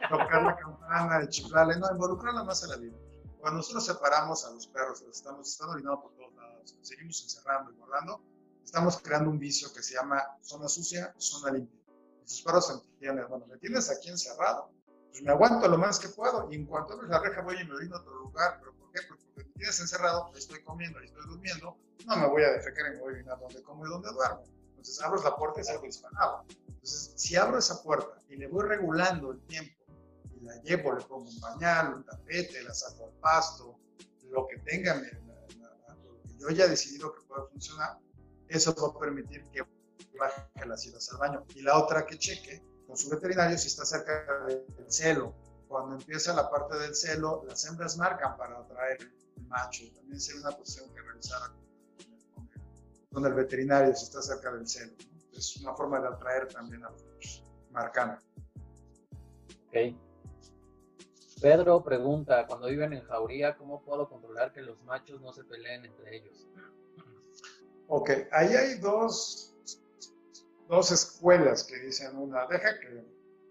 tocar la campana, chiflarle, no, involucrarla más en la vida. Cuando nosotros separamos a los perros, los estamos, están orinando por todos lados, seguimos encerrando y guardando, estamos creando un vicio que se llama zona sucia, zona limpia. Y sus perros entienden, bueno, me tienes aquí encerrado, pues me aguanto lo más que puedo y en cuanto abres la reja voy y me orino a otro lugar, pero ¿por qué? Porque me tienes encerrado, estoy comiendo y estoy durmiendo, no me voy a defecar y me voy a orinar donde como y donde duermo. Entonces abro la puerta y salgo disparado. Entonces, si abro esa puerta y le voy regulando el tiempo la llevo, le pongo un pañal, un tapete, la saco al pasto, lo que tenga, lo que yo haya decidido que pueda funcionar, eso va a permitir que baje las idas al baño. Y la otra que cheque con su veterinario si está cerca del celo. Cuando empieza la parte del celo, las hembras marcan para atraer el macho. También sería una cuestión que realizara con el, veterinario si está cerca del celo. Es una forma de atraer también a los machos, marcando. Ok. Pedro pregunta, cuando viven en jauría, ¿cómo puedo controlar que los machos no se peleen entre ellos? Ok, ahí hay dos, dos escuelas que dicen una, deja que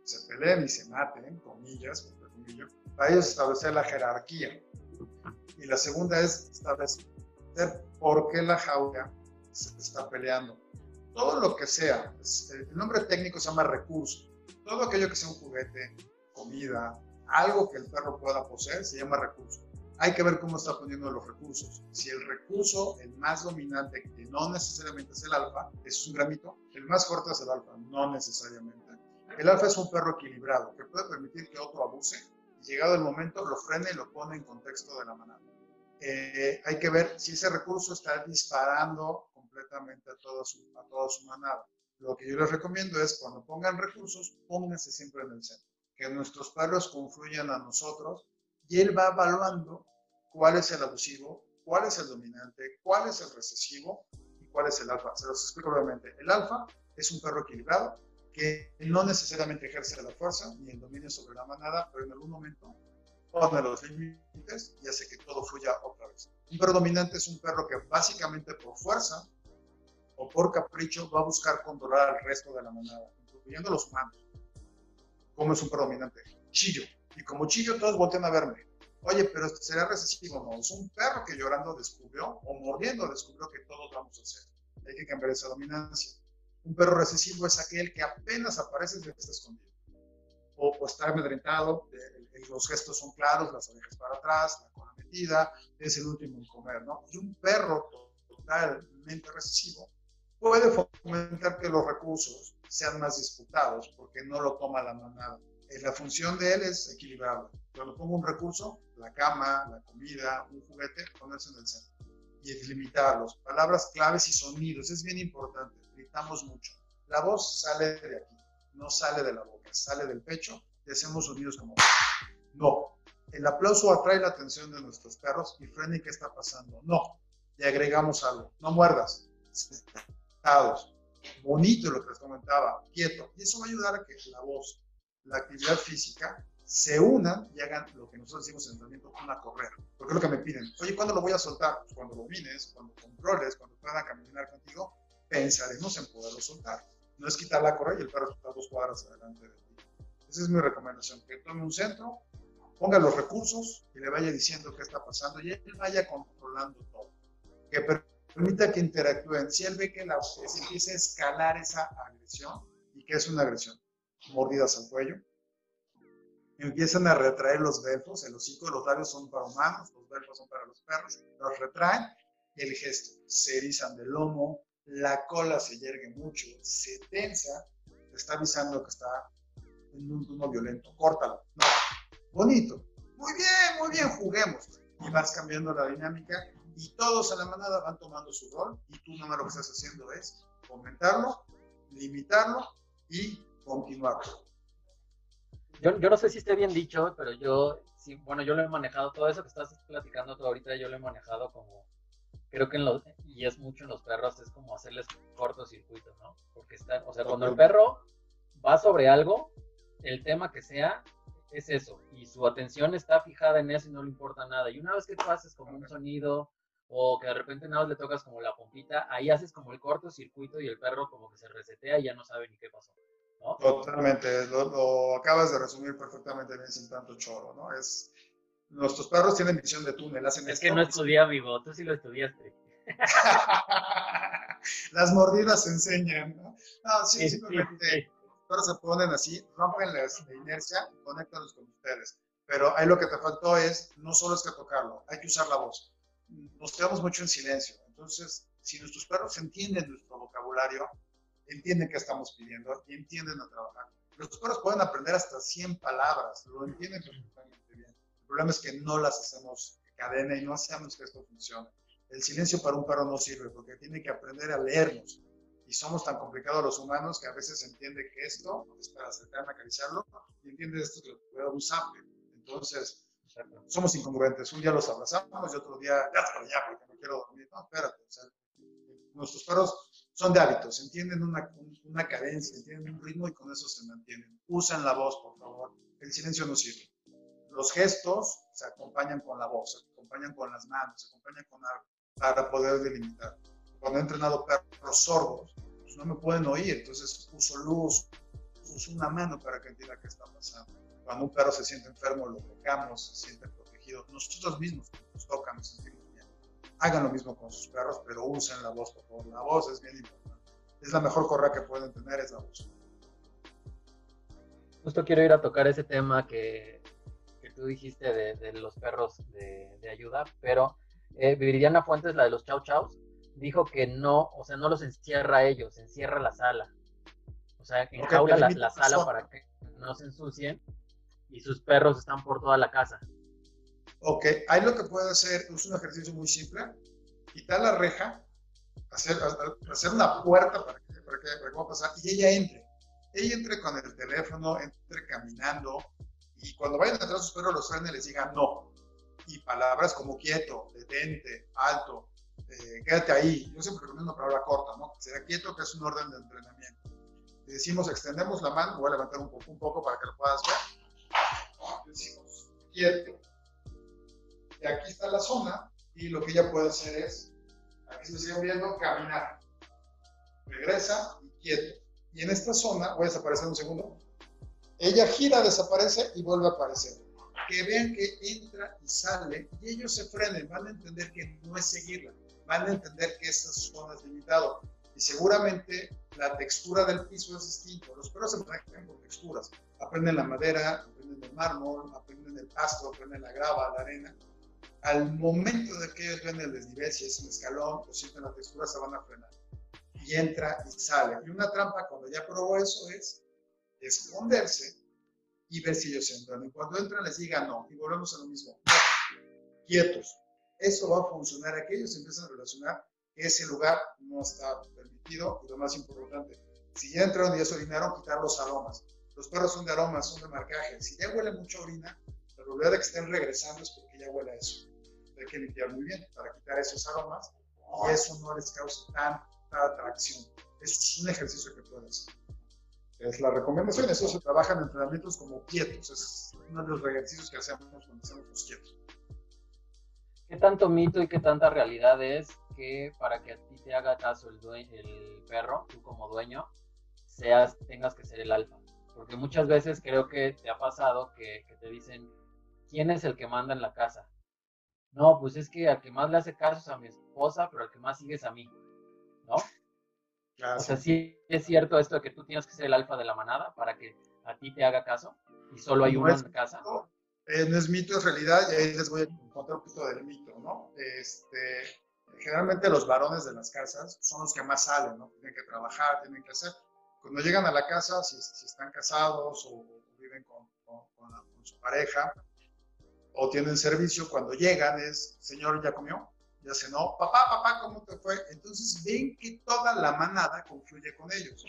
se peleen y se maten, comillas, comillas, para ellos establecer la jerarquía. Y la segunda es establecer por qué la jauría se está peleando. Todo lo que sea, el nombre técnico se llama recurso. Todo aquello que sea un juguete, comida, algo que el perro pueda poseer se llama recurso. Hay que ver cómo está poniendo los recursos. Si el recurso, el más dominante, que no necesariamente es el alfa, es un gramito, el más fuerte es el alfa, no necesariamente. El alfa es un perro equilibrado que puede permitir que otro abuse y llegado el momento lo frene y lo pone en contexto de la manada. Eh, hay que ver si ese recurso está disparando completamente a toda, su, a toda su manada. Lo que yo les recomiendo es cuando pongan recursos, pónganse siempre en el centro que nuestros perros confluyan a nosotros y él va evaluando cuál es el abusivo, cuál es el dominante, cuál es el recesivo y cuál es el alfa. Se los explico brevemente. El alfa es un perro equilibrado que no necesariamente ejerce la fuerza ni el dominio sobre la manada, pero en algún momento pone los límites y hace que todo fluya otra vez. Un perro dominante es un perro que básicamente por fuerza o por capricho va a buscar controlar al resto de la manada, incluyendo los humanos. ¿Cómo es un predominante? Chillo. Y como chillo, todos voltean a verme. Oye, pero será recesivo. No, es un perro que llorando descubrió o mordiendo descubrió que todos vamos a hacer. Hay que cambiar esa dominancia. Un perro recesivo es aquel que apenas aparece y está escondido. O, está amedrentado, los gestos son claros, las orejas para atrás, la cola metida, es el último en comer, ¿no? Y un perro totalmente recesivo puede fomentar que los recursos sean más disputados porque no lo toma la manada. Eh, la función de él es equilibrarlo. Cuando pongo un recurso, la cama, la comida, un juguete, ponerse en el centro y limitarlos. Palabras claves y sonidos, es bien importante. Gritamos mucho. La voz sale de aquí, no sale de la boca, sale del pecho y hacemos sonidos como no. El aplauso atrae la atención de nuestros perros y frena qué está pasando. No. Y agregamos algo. No muerdas. Sentados bonito lo que les comentaba, quieto. Y eso va a ayudar a que la voz, la actividad física se unan y hagan lo que nosotros decimos en entrenamiento, una correr. Porque es lo que me piden. Oye, ¿cuándo lo voy a soltar? Pues cuando domines, cuando controles, cuando puedan caminar contigo, pensaremos en poderlo soltar. No es quitar la correa y el perro está dos cuadras adelante de ti. Esa es mi recomendación, que tome un centro, ponga los recursos y le vaya diciendo qué está pasando y él vaya controlando todo. Que permita que interactúen. Si él ve que, la, se empieza a escalar esa agresión, ¿y qué es una agresión? Mordidas al cuello, empiezan a retraer los belfos, el hocico, los labios son para humanos, los belfos son para los perros, los retraen, el gesto, se erizan del lomo, la cola se yergue mucho, se tensa, te está avisando que está en un tono violento, córtalo. No, bonito, muy bien, muy bien, juguemos. Y vas cambiando la dinámica y todos a la manada van tomando su rol y tú nada más lo que estás haciendo es comentarlo, limitarlo y continuarlo. Yo, yo no sé si esté bien dicho, pero yo, sí, bueno, yo lo he manejado, todo eso que estás platicando tú ahorita, yo lo he manejado como, creo que en los, y es mucho en los perros, es como hacerles cortocircuito, ¿no? Porque están, o sea, cuando el perro va sobre algo, el tema que sea, es eso, y su atención está fijada en eso y no le importa nada. Y una vez que tú haces como un sonido, o que de repente nada más le tocas como la pompita, ahí haces como el cortocircuito y el perro como que se resetea y ya no sabe ni qué pasó. Totalmente, lo, acabas de resumir perfectamente bien sin tanto choro, ¿no? Es, nuestros perros tienen visión de túnel, hacen Es que no estudié, amigo, tú sí lo estudiaste. Las mordidas se enseñan, ¿no? No, sí, simplemente los perros se ponen así, rompen la, inercia y con ustedes. Pero ahí lo que te faltó es, no solo es que tocarlo, hay que usar la voz. Nos quedamos mucho en silencio. Entonces, si nuestros perros entienden nuestro vocabulario, entienden qué estamos pidiendo y entienden a trabajar. Los perros pueden aprender hasta 100 palabras, lo entienden perfectamente bien. El problema es que no las hacemos cadena y no hacemos que esto funcione. El silencio para un perro no sirve porque tiene que aprender a leernos. Y somos tan complicados los humanos que a veces entiende que esto es para acercarme a acariciarlo y entiende esto que lo puedo usar. Entonces, somos incongruentes. Un día los abrazamos y otro día, ya para allá porque no quiero dormir. No, espérate. O sea, nuestros perros son de hábitos, entienden una, una cadencia, entienden un ritmo y con eso se mantienen. Usen la voz, por favor. El silencio no sirve. Los gestos se acompañan con la voz, se acompañan con las manos, se acompañan con algo para poder delimitar. Cuando he entrenado perros sordos, pues no me pueden oír, entonces uso luz, uso una mano para que entienda qué está pasando. Cuando un perro se siente enfermo, lo tocamos, se siente protegido. Nosotros mismos nos tocan, nos sentimos hagan lo mismo con sus perros, pero usen la voz, por favor. La voz es bien importante. Es la mejor correa que pueden tener, es la voz. Justo quiero ir a tocar ese tema que, que tú dijiste de, de los perros de, de, ayuda, pero eh, Viridiana Fuentes, la de los chau chaus, dijo que no, o sea, no los encierra a ellos, encierra la sala. O sea, enjaula la, la sala para que no se ensucien y sus perros están por toda la casa. Ok, ahí lo que puede hacer es un ejercicio muy simple, quitar la reja, hacer, hacer una puerta para que, para que, para que pasar y ella entre. Ella entre con el teléfono, entre caminando y cuando vayan a entrar a sus perros los frenes les digan no. Y palabras como quieto, detente, alto, eh, quédate ahí. Yo siempre recomiendo una palabra corta, ¿no? Será quieto, que es un orden de entrenamiento. Decimos, extendemos la mano, voy a levantar un poco, un poco para que lo puedas ver. Decimos, quieto, aquí está la zona y lo que ella puede hacer es, aquí se siguen viendo, caminar. Regresa y quieto. Y en esta zona, voy a desaparecer un segundo, ella gira, desaparece y vuelve a aparecer. Que vean que entra y sale y ellos se frenen, van a entender que no es seguirla, van a entender que esta zona es limitado. Y seguramente la textura del piso es distinta. Los perros se manejan por texturas. Aprenden la madera, aprenden el mármol, aprenden el pasto, aprenden la grava, la arena al momento de que ellos ven el desnivel, si es un escalón o sienten la textura, se van a frenar. Y entra y sale. Y una trampa, cuando ya probó eso, es esconderse y ver si ellos entran. Y cuando entran, les diga no. Y volvemos a lo mismo. Quietos. Eso va a funcionar. Aquellos empiezan a relacionar que ese lugar no está permitido. Y lo más importante, si ya entraron y ya se orinaron, quitar los aromas. Los perros son de aromas, son de marcaje. Si ya huele mucho orina, la probabilidad de que estén regresando es porque ya huele a eso hay que limpiar muy bien para quitar esos aromas y eso no les causa tanta atracción. Eso es un ejercicio que pueden hacer. Es la recomendación, eso se trabaja en entrenamientos como quietos, es uno de los ejercicios que hacemos cuando hacemos los quietos. ¿Qué tanto mito y qué tanta realidad es que para que a ti te haga caso el, el perro, tú como dueño, seas, tengas que ser el alfa? Porque muchas veces creo que te ha pasado que, que te dicen, ¿quién es el que manda en la casa? No, pues es que al que más le hace caso es a mi esposa, pero al que más sigue es a mí, ¿no? Claro. O sea, sí es cierto esto de que tú tienes que ser el alfa de la manada para que a ti te haga caso. ¿Y solo hay una en casa? Eh, no es mito, es realidad, y ahí les voy a contar un poquito del mito, ¿no? Este, generalmente los varones de las casas son los que más salen, ¿no? Tienen que trabajar, tienen que hacer. Cuando llegan a la casa, si, están casados o, viven con, su pareja o tienen servicio, cuando llegan es, señor, ¿ya comió? ¿Ya cenó? Papá, papá, ¿cómo te fue? Entonces ven que toda la manada confluye con ellos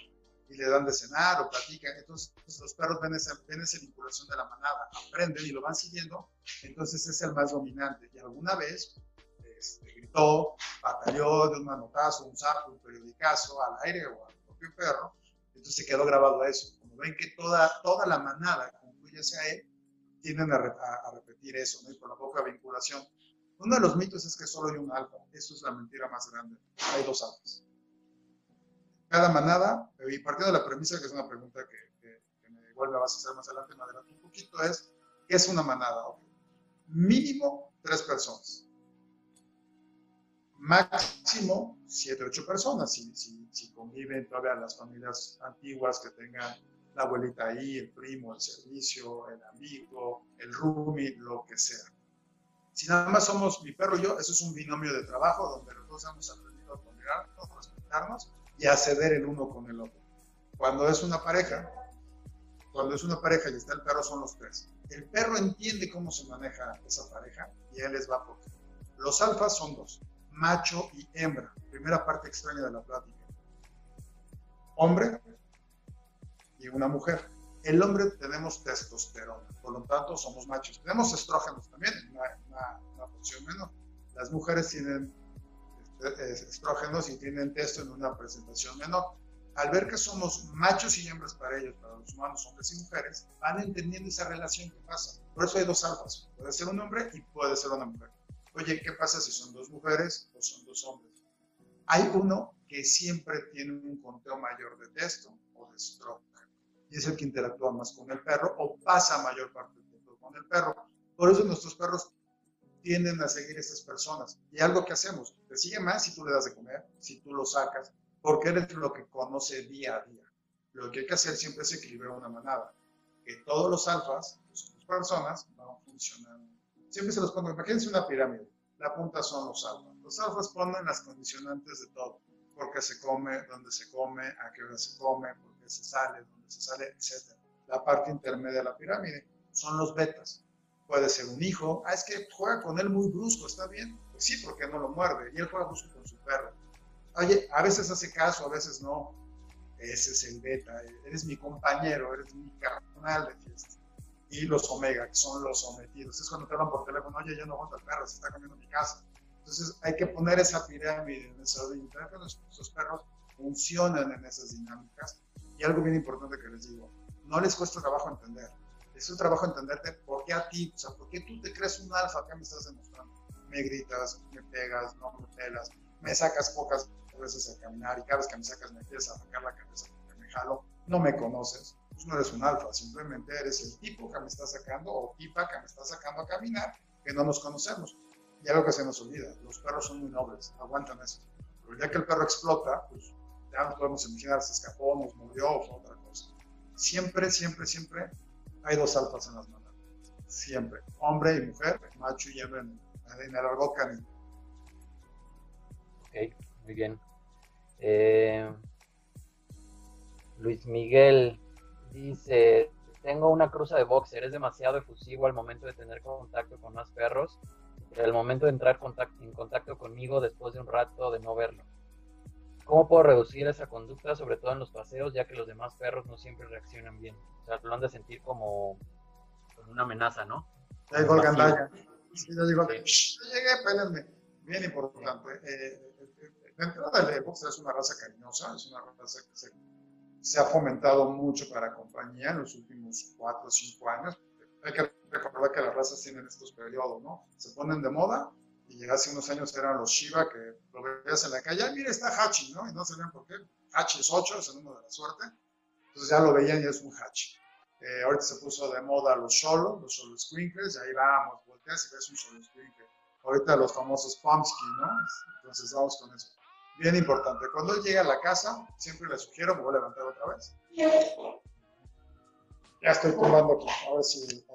y le dan de cenar o platican. Entonces los perros ven esa, ven esa vinculación de la manada, aprenden y lo van siguiendo. Entonces es el más dominante. Y alguna vez este, gritó, batalló de un manotazo, un sapo, un periodicazo al aire o al propio perro. Entonces quedó grabado eso. Como ven que toda, toda la manada concluye hacia él, tienden a, a, repetir eso, ¿no? Y por la poca vinculación. Uno de los mitos es que solo hay un alfa. Eso es la mentira más grande. Hay dos alfas. Cada manada, y partiendo de la premisa, que es una pregunta que, que, que me vuelve a hacer más adelante, me adelanto un poquito, es, ¿qué es una manada? Mínimo tres personas máximo 7, 8 personas, si, si, si, conviven todavía las familias antiguas que tengan la abuelita ahí, el primo, el servicio, el amigo, el roomie, lo que sea. Si nada más somos mi perro y yo, eso es un binomio de trabajo donde los dos hemos aprendido a tolerarnos, respetarnos y a ceder el uno con el otro. Cuando es una pareja, cuando es una pareja y está el perro, son los tres. El perro entiende cómo se maneja esa pareja y él les va por Los alfas son dos macho y hembra. Primera parte extraña de la plática. Hombre una mujer. El hombre tenemos testosterona, por lo tanto somos machos. Tenemos estrógenos también, una, una, porción menor. Las mujeres tienen este, estrógenos y tienen testo en una presentación menor. Al ver que somos machos y hembras para ellos, para los humanos, hombres y mujeres, van entendiendo esa relación que pasa. Por eso hay dos alfas. Puede ser un hombre y puede ser una mujer. Oye, ¿qué pasa si son dos mujeres o son dos hombres? Hay uno que siempre tiene un conteo mayor de testo o de estrógeno y es el que interactúa más con el perro o pasa mayor parte del tiempo con el perro. Por eso nuestros perros tienden a seguir a estas personas. Y algo que hacemos, te sigue más si tú le das de comer, si tú lo sacas, porque eres lo que conoce día a día. Lo que hay que hacer siempre es equilibrar una manada. Que todos los alfas, las personas, no funcionan siempre se los pongo, imagínense una pirámide, la punta son los alfas. Los alfas ponen las condicionantes de todo, por qué se come, dónde se come, a qué hora se come, por qué se sale, dónde se sale, etc. La parte intermedia de la pirámide son los betas. Puede ser un hijo, ah, es que juega con él muy brusco, ¿está bien? Pues sí, porque no lo muerde, y él juega brusco con su perro. Oye, a veces hace caso, a veces no. Ese es el beta, eres mi compañero, eres mi carnal de fiesta y los omega, que son los sometidos. Es cuando te hablan por teléfono, oye, ya no aguanto el perro, se está comiendo mi casa. Entonces hay que poner esa pirámide en esa orden, que nuestros perros funcionan en esas dinámicas. Y algo bien importante que les digo, no les cuesta trabajo entender. Es un trabajo entenderte por qué a ti, o sea, por qué tú te crees un alfa, ¿qué me estás demostrando? Me gritas, me pegas, no me pelas, me sacas pocas veces a caminar y cada vez que me sacas me empiezas a sacar la cabeza porque me jalo, no me conoces pues no eres un alfa, simplemente eres el tipo que me está sacando o tipa que me está sacando a caminar, que no nos conocemos. Y algo que se nos olvida, los perros son muy nobles, aguantan eso. Pero ya que el perro explota, pues ya podemos imaginar, se escapó, nos murió o otra cosa. Siempre, siempre, siempre hay dos alfas en las manos. Siempre. Hombre y mujer, macho y hembra en, el argot canino. Ok, muy bien. Eh, Luis Miguel Dice, tengo una cruza de boxer, es demasiado efusivo al momento de tener contacto con más perros, pero al momento de entrar en contacto conmigo después de un rato de no verlo. ¿Cómo puedo reducir esa conducta, sobre todo en los paseos, ya que los demás perros no siempre reaccionan bien? O sea, lo han de sentir como, como una amenaza, ¿no? Ya llegó el gandalla. Sí, yo digo, sí. llegué, espérenme. Bien importante. Eh, la entrada del boxer es una raza cariñosa, es una raza que se se ha fomentado mucho para compañía en los últimos cuatro o cinco años. Hay que recordar que las razas tienen estos periodos, ¿no? Se ponen de moda y hace unos años eran los Shiba que lo veías en la calle, ah, mira, está Hachi, ¿no? Y no sabían por qué. Hachi es 8, es el número de la suerte. Entonces ya lo veían y es un Hachi. Eh, ahorita se puso de moda los solo, los solo squinkles, y ahí vamos, volteas y ves un solo squinkle. Ahorita los famosos pumpkin, ¿no? Entonces vamos con eso bien importante. Cuando él llega a la casa, siempre le sugiero, me voy a levantar otra vez. Ya estoy tomando aquí, a ver si...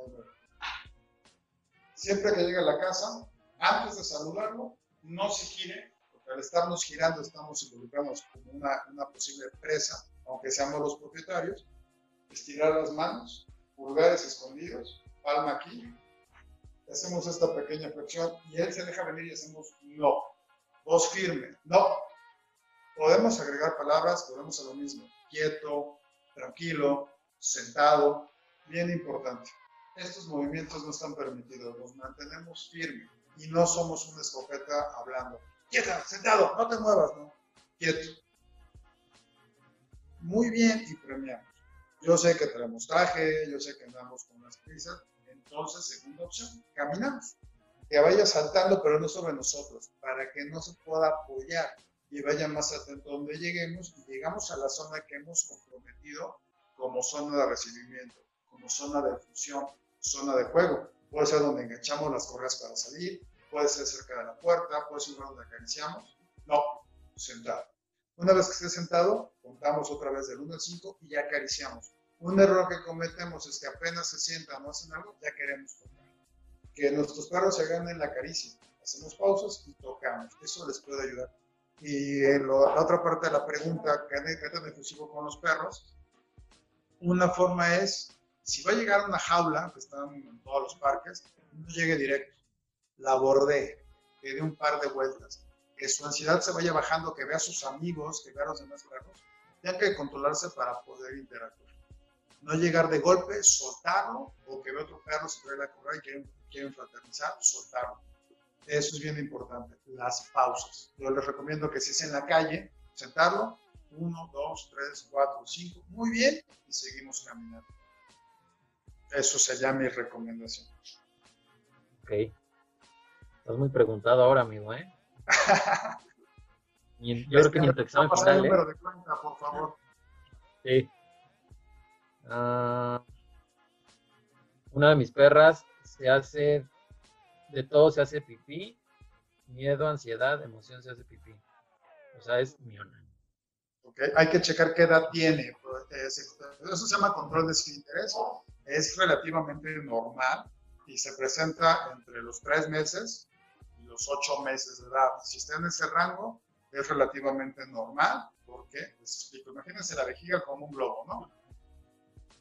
Siempre que llegue a la casa, antes de saludarlo, no se gire, porque al estarnos girando estamos involucrados como una, una posible presa, aunque seamos los propietarios. Estirar las manos, pulgares escondidos, palma aquí, hacemos esta pequeña flexión y él se deja venir y hacemos no. Voz firme, no. Podemos agregar palabras, podemos hacer lo mismo. Quieto, tranquilo, sentado, bien importante. Estos movimientos no están permitidos, los mantenemos firmes y no somos una escopeta hablando. Quieta, sentado, no te muevas, no. Quieto. Muy bien y premiamos. Yo sé que tenemos traje, yo sé que andamos con las prisas, entonces, segunda opción, caminamos. Que vaya saltando, pero no sobre nosotros, para que no se pueda apoyar y vaya más atento donde lleguemos y llegamos a la zona que hemos comprometido como zona de recibimiento, como zona de fusión, zona de juego. Puede ser donde enganchamos las correas para salir, puede ser cerca de la puerta, puede ser donde acariciamos. No, sentado. Una vez que esté sentado, contamos otra vez del 1 al 5 y ya acariciamos. Un error que cometemos es que apenas se sientan o hacen algo, ya queremos tocar. Que nuestros perros se ganen la caricia. Hacemos pausas y tocamos. Eso les puede ayudar. Y la otra parte de la pregunta, ¿qué tan efusivo con los perros? Una forma es, si va a llegar a una jaula, que están en todos los parques, no llegue directo. La bordee, que dé un par de vueltas. Que su ansiedad se vaya bajando, que vea a sus amigos, que vea a los demás perros. Tienen que controlarse para poder interactuar no llegar de golpe, soltarlo, o que ve otro perro se trae la correa y quieren, quieren fraternizar, soltarlo. Eso es bien importante, las pausas. Yo les recomiendo que si es en la calle, sentarlo, uno, dos, tres, cuatro, cinco, muy bien, y seguimos caminando. Eso sería mi recomendación. Ok. Estás muy preguntado ahora, amigo, ¿eh? yo creo que ni en tu examen final, el número de cuenta, por favor. Sí. Ah, una de mis perras se hace, de todo se hace pipí, miedo, ansiedad, emoción se hace pipí. O sea, es miona. Okay. Hay que checar qué edad tiene. Eso se llama control de interés. Es relativamente normal y se presenta entre los tres meses y los ocho meses de edad. Si está en ese rango, es relativamente normal. porque Les explico. Imagínense la vejiga como un globo, ¿no?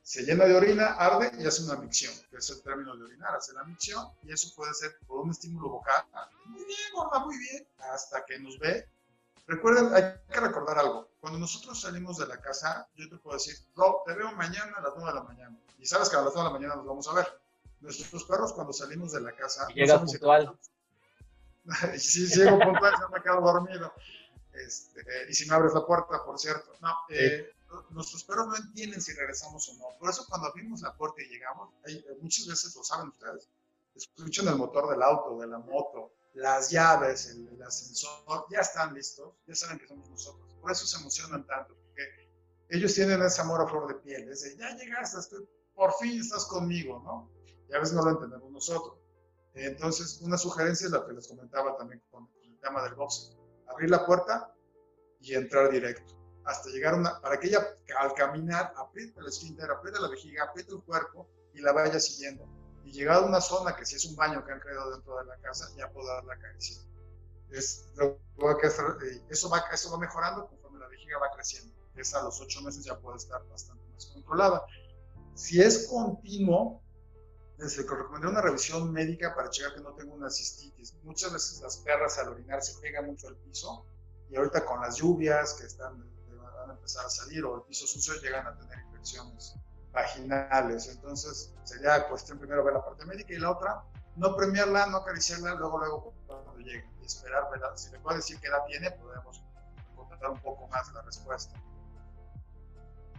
se llena de orina, arde y hace una micción, que es el término de orinar, hace la micción y eso puede ser por un estímulo vocal. Muy bien, gorda, muy bien, hasta que nos ve. Recuerden, hay que recordar algo. Cuando nosotros salimos de la casa, yo te puedo decir, Rob, te veo mañana a las 9 de la mañana. Y sabes que a las 9 de la mañana nos vamos a ver. Nuestros perros, cuando salimos de la casa. Y llega puntual. si llego puntual, se me quedo dormido. Este, y si me abres la puerta, por cierto. No, eh, nuestros perros no entienden si regresamos o no. Por eso cuando abrimos la puerta y llegamos, hay, muchas veces lo saben ustedes, escuchan el motor del auto, de la moto, las llaves, el, ascensor, ya están listos, ya saben que somos nosotros. Por eso se emocionan tanto, porque ellos tienen ese amor a flor de piel, es de, ya llegaste, por fin estás conmigo, ¿no? Y a veces no lo entendemos nosotros. Entonces, una sugerencia es la que les comentaba también con el tema del boxing. Abrir la puerta y entrar directo hasta llegar a una, para que ella al caminar apriete el esfínter, apriete la vejiga, apriete el cuerpo y la vaya siguiendo. Y llegado a una zona que si es un baño que han creado dentro de la casa, ya pueda dar la caricia. Es, que eh, eso, va, eso va mejorando conforme la vejiga va creciendo. Es a los ocho meses ya puede estar bastante más controlada. Si es continuo, les recomendaría una revisión médica para checar que no tenga una cistitis. Muchas veces las perras al orinar se pegan mucho al piso y ahorita con las lluvias que están van a empezar a salir o el piso sucio llegan a tener infecciones vaginales. Entonces sería cuestión primero ver la parte médica y la otra, no premiarla, no acariciarla, luego, luego cuando llegue y esperar, ¿verdad? Si le puede decir qué edad tiene, podemos comentar un poco más la respuesta.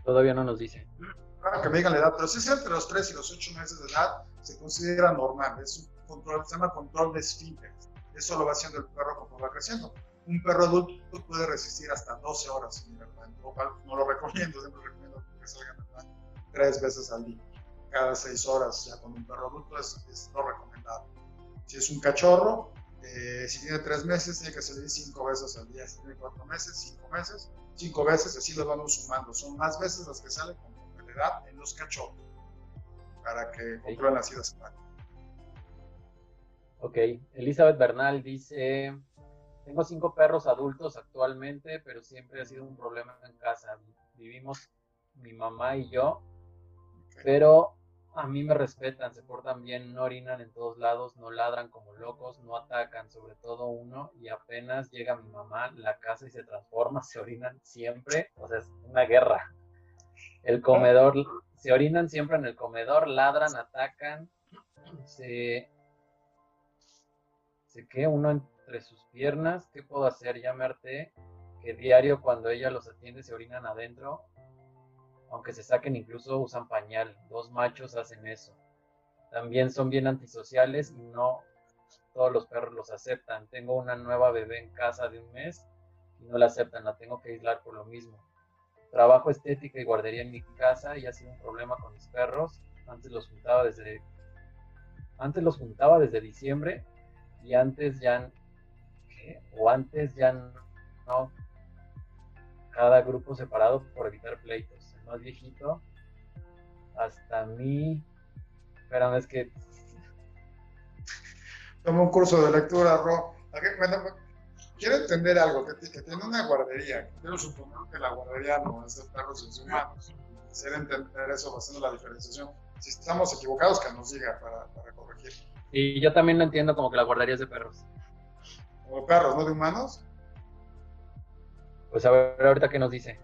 Todavía no nos dice. Claro que me digan la edad, pero si es entre los 3 y los 8 meses de edad, se considera normal. Es un control, se llama control de esfínteres. Eso lo va haciendo el perro conforme va creciendo. Un perro adulto puede resistir hasta 12 horas sin no lo recomiendo, siempre recomiendo que salgan tres veces al día, cada seis horas ya con un perro adulto es, es lo recomendado. Si es un cachorro, eh, si tiene tres meses, tiene que salir cinco veces al día. Si tiene cuatro meses, cinco meses, cinco veces, así lo vamos sumando. Son más veces las que salen con edad en los cachorros. para que controlen las idas Ok, Elizabeth Bernal dice, tengo cinco perros adultos actualmente, pero siempre ha sido un problema en casa. Vivimos mi mamá y yo, pero a mí me respetan, se portan bien, no orinan en todos lados, no ladran como locos, no atacan, sobre todo uno, y apenas llega mi mamá, la casa y se transforma, se orinan siempre, o sea, es una guerra. El comedor, se orinan siempre en el comedor, ladran, atacan, se, se qué, uno entre sus piernas, ¿qué puedo hacer? Ya me que diario cuando ella los atiende se orinan adentro, aunque se saquen incluso usan pañal. Dos machos hacen eso. También son bien antisociales y no todos los perros los aceptan. Tengo una nueva bebé en casa de un mes y no la aceptan, la tengo que aislar por lo mismo. Trabajo estética y guardería en mi casa y ha sido un problema con mis perros. Antes los juntaba desde antes los juntaba desde diciembre y antes ya o antes ya no cada grupo separado por evitar pleitos más viejito, hasta mí, pero es que... Toma un curso de lectura, Ro. quiero entender algo, que, tiene una guardería. Quiero suponer que la guardería no es de perros y humanos. Quisiera entender eso haciendo la diferenciación. Si estamos equivocados, que nos diga para, para corregir. Y yo también lo entiendo como que la guardería es de perros. Como de perros, no de humanos. Pues a ver ahorita qué nos dice.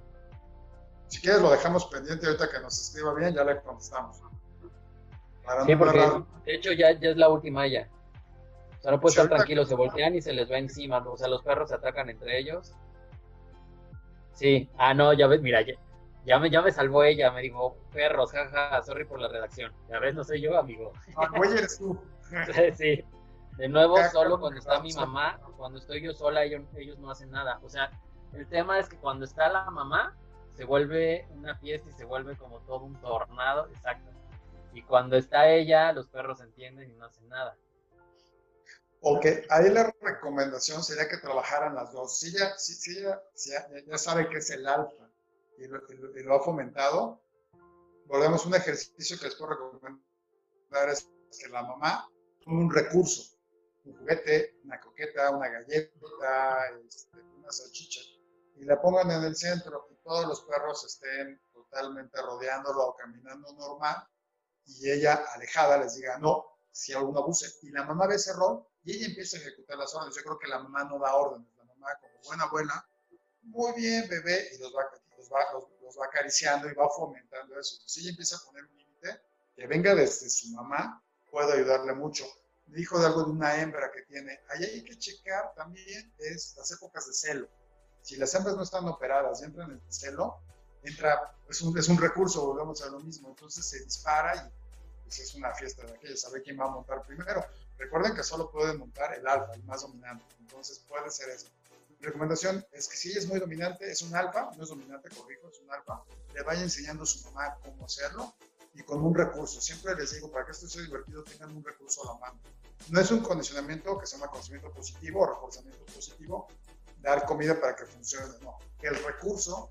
Si quieres lo dejamos pendiente ahorita que nos escriba bien, ya le contestamos. sí, porque de hecho ya, ya es la última ya. O sea, no puede estar tranquilo, se voltean y se les va encima. O sea, los perros se atacan entre ellos. Sí, ah, no, ya ves, mira, ya, me, ya me salvó ella, me dijo, perros, jaja, sorry por la redacción. Ya ves, no soy yo, amigo. Ah, güey, eres tú. sí. De nuevo, solo cuando está mi mamá, cuando estoy yo sola, ellos, ellos no hacen nada. O sea, el tema es que cuando está la mamá, se vuelve una fiesta y se vuelve como todo un tornado, exacto. Y cuando está ella, los perros entienden y no hacen nada. Ok, ahí la recomendación sería que trabajaran las dos. Si ella, si, ya, sabe que es el alfa y lo, ha fomentado, volvemos a un ejercicio que les puedo recomendar es que la mamá tome un recurso, un juguete, una coqueta, una galleta, este, una salchicha, y la pongan en el centro y todos los perros estén totalmente rodeándolo o caminando normal y ella alejada les diga no, si alguno abuse. Y la mamá ve ese rol y ella empieza a ejecutar las órdenes. Yo creo que la mamá no da órdenes, la mamá como buena abuela, muy bien bebé, y los va, los va, los, va acariciando y va fomentando eso. Si ella empieza a poner un límite, que venga desde su mamá, puede ayudarle mucho. Dijo de algo de una hembra que tiene. Ahí hay que checar también es las épocas de celo si las hembras no están operadas y entran en el celo, entra, es un, es un recurso, volvemos a lo mismo, entonces se dispara y pues es una fiesta de aquella, sabe quién va a montar primero. Recuerden que solo pueden montar el alfa, el más dominante, entonces puede ser eso. Mi recomendación es que si ella es muy dominante, es un alfa, no es dominante, corrijo, es un alfa, le vaya enseñando a su mamá cómo hacerlo y con un recurso. Siempre les digo, para que esto sea divertido, tengan un recurso a la mano. No es un condicionamiento que se llama conocimiento positivo o reforzamiento positivo, dar comida para que funcione, no. Que el recurso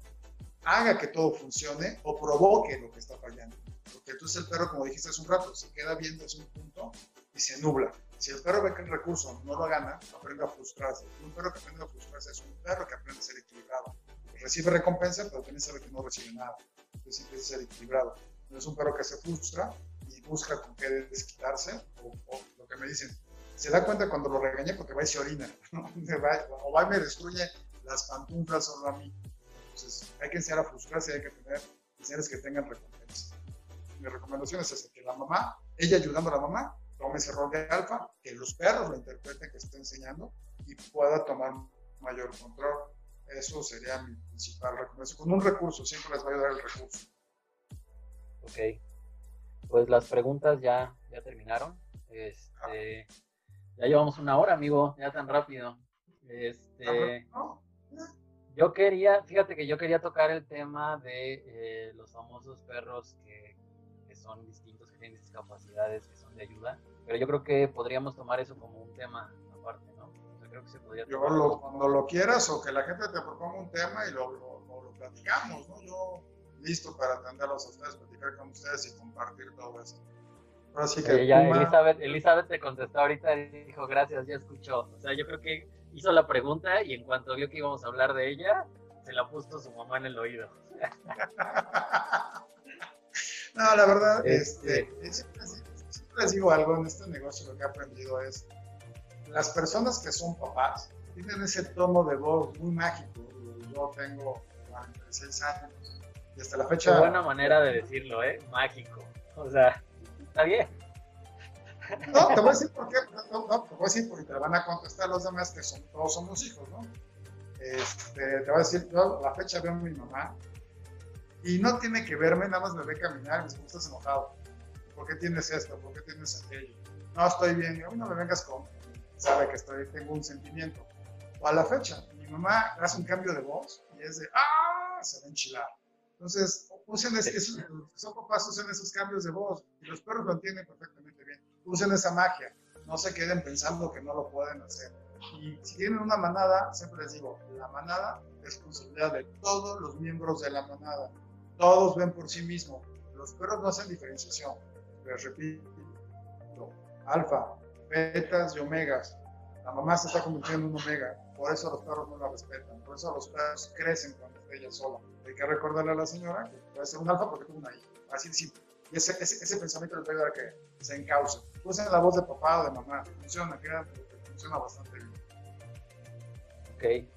haga que todo funcione o provoque lo que está fallando. Porque entonces el perro, como dijiste hace un rato, se queda viendo desde un punto y se nubla. Si el perro ve que el recurso no lo gana, aprende a frustrarse. Un perro que aprende a frustrarse es un perro que aprende a ser equilibrado. Recibe recompensa, pero también sabe que no recibe nada. Entonces empieza a ser equilibrado. No es un perro que se frustra y busca con qué desquitarse, o, o lo que me dicen, se da cuenta cuando lo regañé porque va y se orina, o va y me destruye las pantuflas solo a mí. Entonces, hay que enseñar a frustrarse, hay que tener seres que tengan recompensa. Mi recomendación es esa, que la mamá, ella ayudando a la mamá, tome ese rol de alfa, que los perros lo interpreten, que esté enseñando y pueda tomar mayor control. Eso sería mi principal recomendación. Con un recurso, siempre les va a ayudar el recurso. Ok. Pues las preguntas ya, ya terminaron. Este, ya llevamos una hora, amigo, ya tan rápido. Este, yo quería, fíjate que yo quería tocar el tema de eh, los famosos perros que, son distintos, que tienen discapacidades, que son de ayuda, pero yo creo que podríamos tomar eso como un tema aparte, ¿no? Yo creo que se podría yo lo, cuando lo quieras o que la gente te proponga un tema y lo, lo, platicamos, ¿no? Yo listo para atenderlos a ustedes, platicar con ustedes y compartir todo eso. Ahora sí que ya Elizabeth, Elizabeth te contestó ahorita y dijo, gracias, ya escuchó. O sea, yo creo que hizo la pregunta y en cuanto vio que íbamos a hablar de ella, se la puso su mamá en el oído. no, la verdad, este, siempre, les digo algo en este negocio, lo que he aprendido es, las personas que son papás tienen ese tono de voz muy mágico. Yo tengo 46 años y hasta la fecha... Qué buena manera de decirlo, ¿eh? Mágico. O sea, está bien. No, te voy a decir por qué, no, no, te voy a decir porque te van a contestar los demás que son, todos somos hijos, ¿no? Este, te voy a decir, yo a la fecha veo a mi mamá y no tiene que verme, nada más me ve caminar y me dice, estás enojado? ¿Por qué tienes esto? ¿Por qué tienes aquello? No, estoy bien. Y a mí no me vengas con, sabe que estoy, tengo un sentimiento. O a la fecha, mi mamá hace un cambio de voz y es de, ¡ah! Se va a enchilar. Entonces, usen esos, son papás, usen esos cambios de voz y los perros lo entienden perfectamente bien. Usen esa magia, no se queden pensando que no lo pueden hacer. Y si tienen una manada, siempre les digo, la manada es responsabilidad de todos los miembros de la manada. Todos ven por sí mismos. Los perros no hacen diferenciación. Les repito, alfa, betas y omegas. La mamá se está convirtiendo en un omega. Por eso los perros no la respetan. Por eso los perros crecen cuando está ella sola. Hay que recordarle a la señora que puede ser un alfa porque tuvo una hija. Así de simple. Y ese, ese, pensamiento va a ayudar a que se encauce. Usen la voz de papá o de mamá. Funciona, funciona bastante bien. Ok.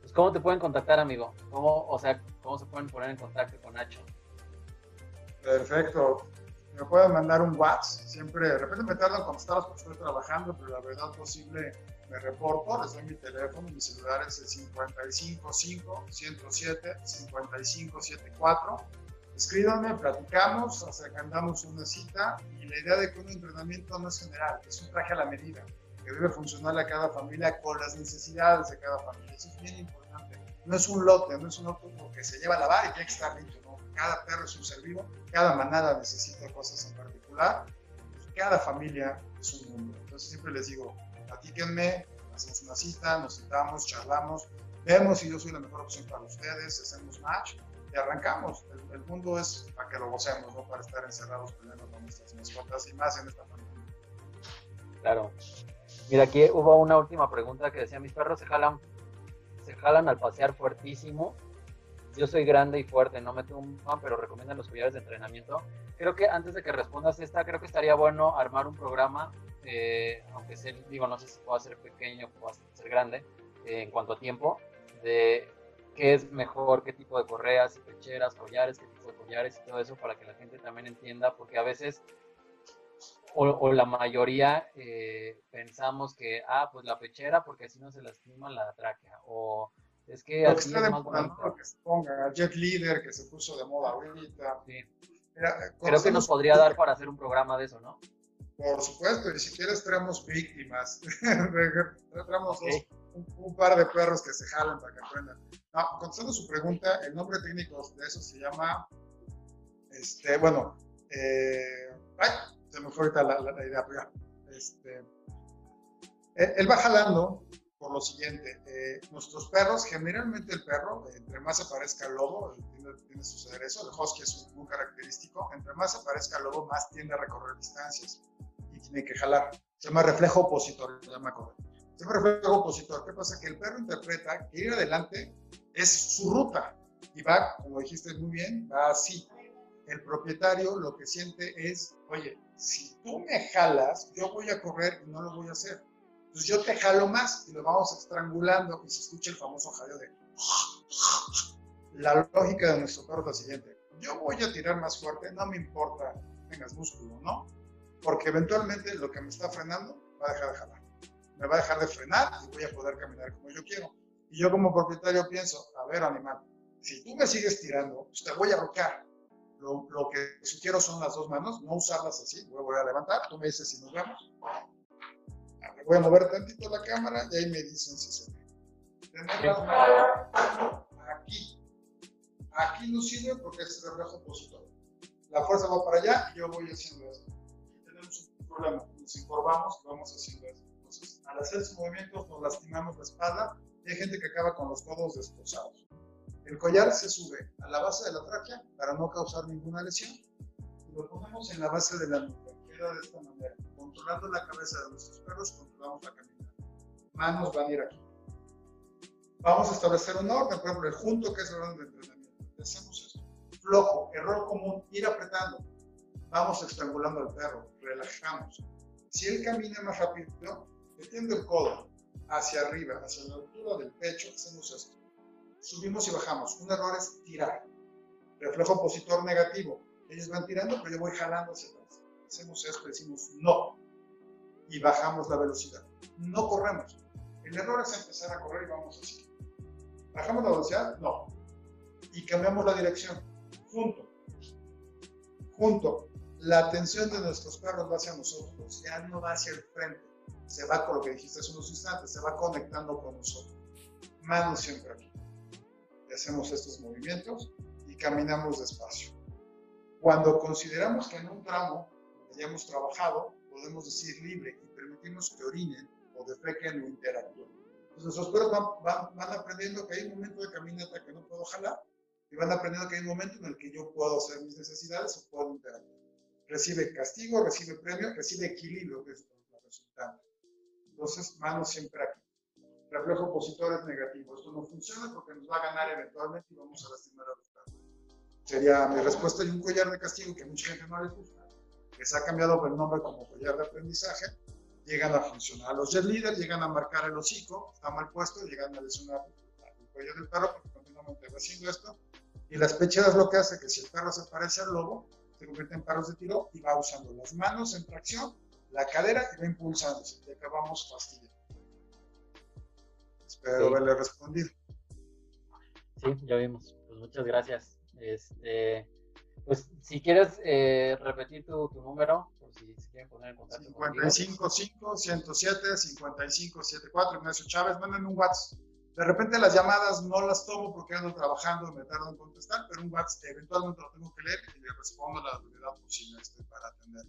Pues, ¿cómo te pueden contactar, amigo? ¿Cómo, o sea, ¿cómo se pueden poner en contacto con Nacho? Perfecto. Me pueden mandar un WhatsApp. Siempre, de repente me tardan contestarlos porque estoy trabajando, pero la verdad posible me reporto, les doy mi teléfono, mi celular es el 555 107 5574. Escríbanme, platicamos, agendamos una cita y la idea de que un entrenamiento no es general, es un traje a la medida, que debe funcionar a cada familia con las necesidades de cada familia. Eso es bien importante. No es un lote, no es un lote que se lleva a lavar y tiene que estar limpio. ¿no? Cada perro es un ser vivo, cada manada necesita cosas en particular y cada familia es un mundo. Entonces siempre les digo, platíquenme, hacemos una cita, nos sentamos, charlamos, vemos si yo soy la mejor opción para ustedes, hacemos match y arrancamos. El, mundo es para que lo gocemos, no para estar encerrados peleando con nuestras mascotas y más en esta pandemia. Claro. Mira, aquí hubo una última pregunta que decía, mis perros se jalan, se jalan al pasear fuertísimo. Yo soy grande y fuerte, no me tumban, pero recomiendan los collares de entrenamiento. Creo que antes de que respondas esta, creo que estaría bueno armar un programa eh, aunque sea, digo, no sé si pueda ser pequeño o ser grande, eh, en cuanto a tiempo, de qué es mejor, qué tipo de correas y pecheras, collares, qué tipo de collares y todo eso para que la gente también entienda, porque a veces, o, la mayoría, eh, pensamos que, ah, pues la pechera, porque así no se lastima la tráquea, o es que Lo así que es más bonito. Que se ponga Jet Leader, que se puso de moda ahorita. Sí. Creo que nos podría dar para hacer un programa de eso, ¿no? Por supuesto, y si quieres traemos víctimas, traemos un, par de perros que se jalan para que aprendan. No, contestando su pregunta, el nombre técnico de eso se llama, este, bueno, eh, ay, se me fue ahorita la, idea, pero este, él, va jalando por lo siguiente, eh, nuestros perros, generalmente el perro, entre más aparezca el lobo, tiende, tiende, a suceder eso, el husky es un, característico, entre más aparezca el lobo, más tiende a recorrer distancias tiene que jalar. Se llama reflejo opositor, se llama correcto. Se llama reflejo opositor. ¿Qué pasa? Que el perro interpreta que ir adelante es su ruta y va, como dijiste muy bien, va así. El propietario lo que siente es, oye, si tú me jalas, yo voy a correr y no lo voy a hacer. Entonces yo te jalo más y lo vamos estrangulando y se escucha el famoso jaleo de... La lógica de nuestro perro es la siguiente. Yo voy a tirar más fuerte, no me importa tengas músculo, ¿no? Porque eventualmente lo que me está frenando va a dejar de jalar. Me va a dejar de frenar y voy a poder caminar como yo quiero. Y yo como propietario pienso, a ver animal, si tú me sigues tirando, pues te voy a rocar. Lo, lo, que sugiero son las dos manos, no usarlas así. Voy a levantar, tú me dices si nos vemos. Me voy a mover tantito la cámara y ahí me dicen si se ve. Tener las manos aquí. Aquí no sirve porque es el reflejo opositor. La fuerza va para allá y yo voy haciendo esto nos encorvamos y vamos haciendo eso. Entonces, al hacer esos movimientos nos lastimamos la espalda y hay gente que acaba con los codos destrozados. El collar se sube a la base de la tráquea para no causar ninguna lesión y lo ponemos en la base de la nuca. queda de esta manera. Controlando la cabeza de nuestros perros, controlamos la caminata. Manos van a ir aquí. Vamos a establecer un orden, por ejemplo, el junto, que es el orden de entrenamiento. Hacemos esto. Flojo, error común, ir apretando. Vamos estrangulando al perro, relajamos. Si él camina más rápido, metiendo el codo hacia arriba, hacia la altura del pecho, hacemos esto. Subimos y bajamos. Un error es tirar. Reflejo opositor negativo. Ellos van tirando, pero yo voy jalando hacia atrás. Hacemos esto, decimos no. Y bajamos la velocidad. No corremos. El error es empezar a correr y vamos así. ¿Bajamos la velocidad? No. Y cambiamos la dirección. Junto. Junto. La atención de nuestros perros va hacia nosotros, ya no va hacia el frente. Se va con lo que dijiste hace unos instantes, se va conectando con nosotros. Manos siempre aquí. Y hacemos estos movimientos y caminamos despacio. Cuando consideramos que en un tramo hayamos trabajado, podemos decir libre y permitimos que orinen o defequen o interactúen. Entonces nuestros perros van, van, aprendiendo que hay un momento de caminata que no puedo jalar y van aprendiendo que hay un momento en el que yo puedo hacer mis necesidades o puedo interactuar. Recibe castigo, recibe premio, recibe equilibrio, que es la resultante. Entonces, manos siempre aquí. Reflejo opositor es negativo. Esto no funciona porque nos va a ganar eventualmente y vamos a lastimar a los perros. Sería mi respuesta y un collar de castigo que mucha gente no les gusta, que se ha cambiado el nombre como collar de aprendizaje, llegan a funcionar. Los jet leaders llegan a marcar el hocico, está mal puesto, llegan a lesionar el cuello del perro porque continuamente va haciendo esto. Y las pecheras lo que hace que si el perro se parece al lobo, se convierte en perros de tiro y va usando las manos en tracción, la cadera y va impulsándose. Y acabamos fastidiando. Espero haberle respondido. Sí, ya vimos. Pues muchas gracias. Este, pues si quieres eh, repetir tu, tu número, si quieren poner en contacto 55 5 107 55 74 Ignacio Chávez, manden un WhatsApp. De repente las llamadas no las tomo porque ando trabajando, me tardo en contestar, pero un WhatsApp eventualmente lo tengo que leer y le respondo a la brevedad posible este, para atender.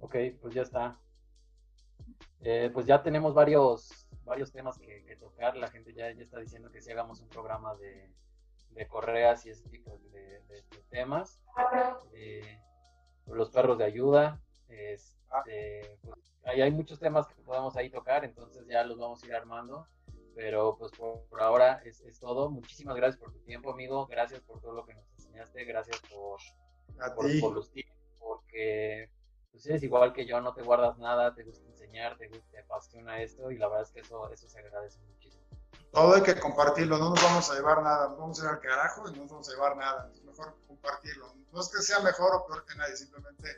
Ok, pues ya está. Eh, pues ya tenemos varios, varios temas que, que, tocar. La gente ya, ya está diciendo que si hagamos un programa de, de correas y ese tipo de, de, de temas. Eh, los perros de ayuda. Este, pues, hay, hay, muchos temas que podemos ahí tocar, entonces ya los vamos a ir armando. Pero pues por, por ahora es, es, todo. Muchísimas gracias por tu tiempo, amigo. Gracias por todo lo que nos enseñaste. Gracias por, por, por, los tips, porque pues eres igual que yo, no te guardas nada, te gusta enseñar, te, te apasiona esto y la verdad es que eso, eso se agradece muchísimo. Todo hay que compartirlo, no nos vamos a llevar nada, nos vamos a ir al carajo y no nos vamos a llevar nada. Es mejor compartirlo. No es que sea mejor o peor que nadie, simplemente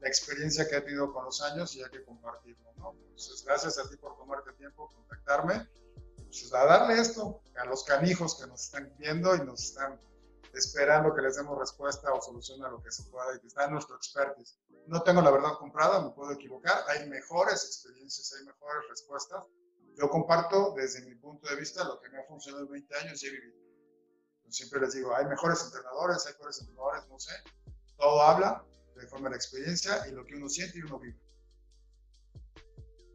la experiencia que he tenido con los años y hay que compartirlo, ¿no? Entonces, gracias a ti por tomarte tiempo, contactarme, pues a darle esto a los canijos que nos están viendo y nos están esperando que les demos respuesta o solución a lo que se pueda y que está nuestro expertise. No tengo la verdad comprada, me puedo equivocar, hay mejores experiencias, hay mejores respuestas. Yo comparto desde mi punto de vista lo que me ha funcionado en 20 años y he vivido. Siempre les digo, hay mejores entrenadores, hay mejores entrenadores, no sé. Todo habla de forma la experiencia y lo que uno siente y uno vive.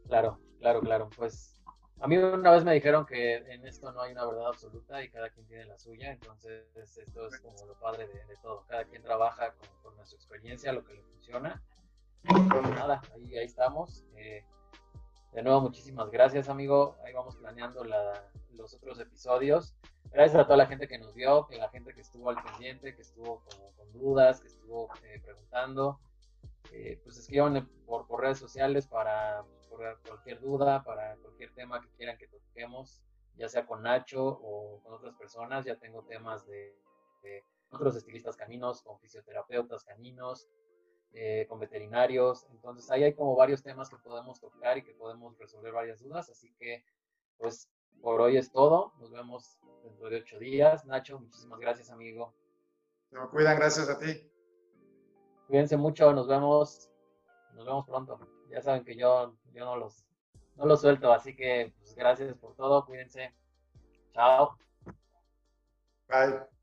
Claro, claro, claro. Pues a mí una vez me dijeron que en esto no hay una verdad absoluta y cada quien tiene la suya, entonces esto es como lo padre de, de todo. Cada quien trabaja con, nuestra experiencia, lo que le funciona. Pues nada, ahí, ahí estamos. Eh, de nuevo, muchísimas gracias, amigo. Ahí vamos planeando la, los otros episodios. Gracias a toda la gente que nos vio, que la gente que estuvo al pendiente, que estuvo con, con dudas, que estuvo eh, preguntando. Eh, pues escriban por, por redes sociales para por cualquier duda, para cualquier tema que quieran que toquemos, ya sea con Nacho o con otras personas. Ya tengo temas de, de otros estilistas caninos, con fisioterapeutas caninos, eh, con veterinarios. Entonces ahí hay como varios temas que podemos tocar y que podemos resolver varias dudas. Así que, pues, por hoy es todo. Nos vemos dentro de ocho días. Nacho, muchísimas gracias, amigo. Se me cuidan, gracias a ti. Cuídense mucho, nos vemos. Nos vemos pronto. Ya saben que yo, yo no los no los suelto, así que pues, gracias por todo, cuídense. Chao. Bye.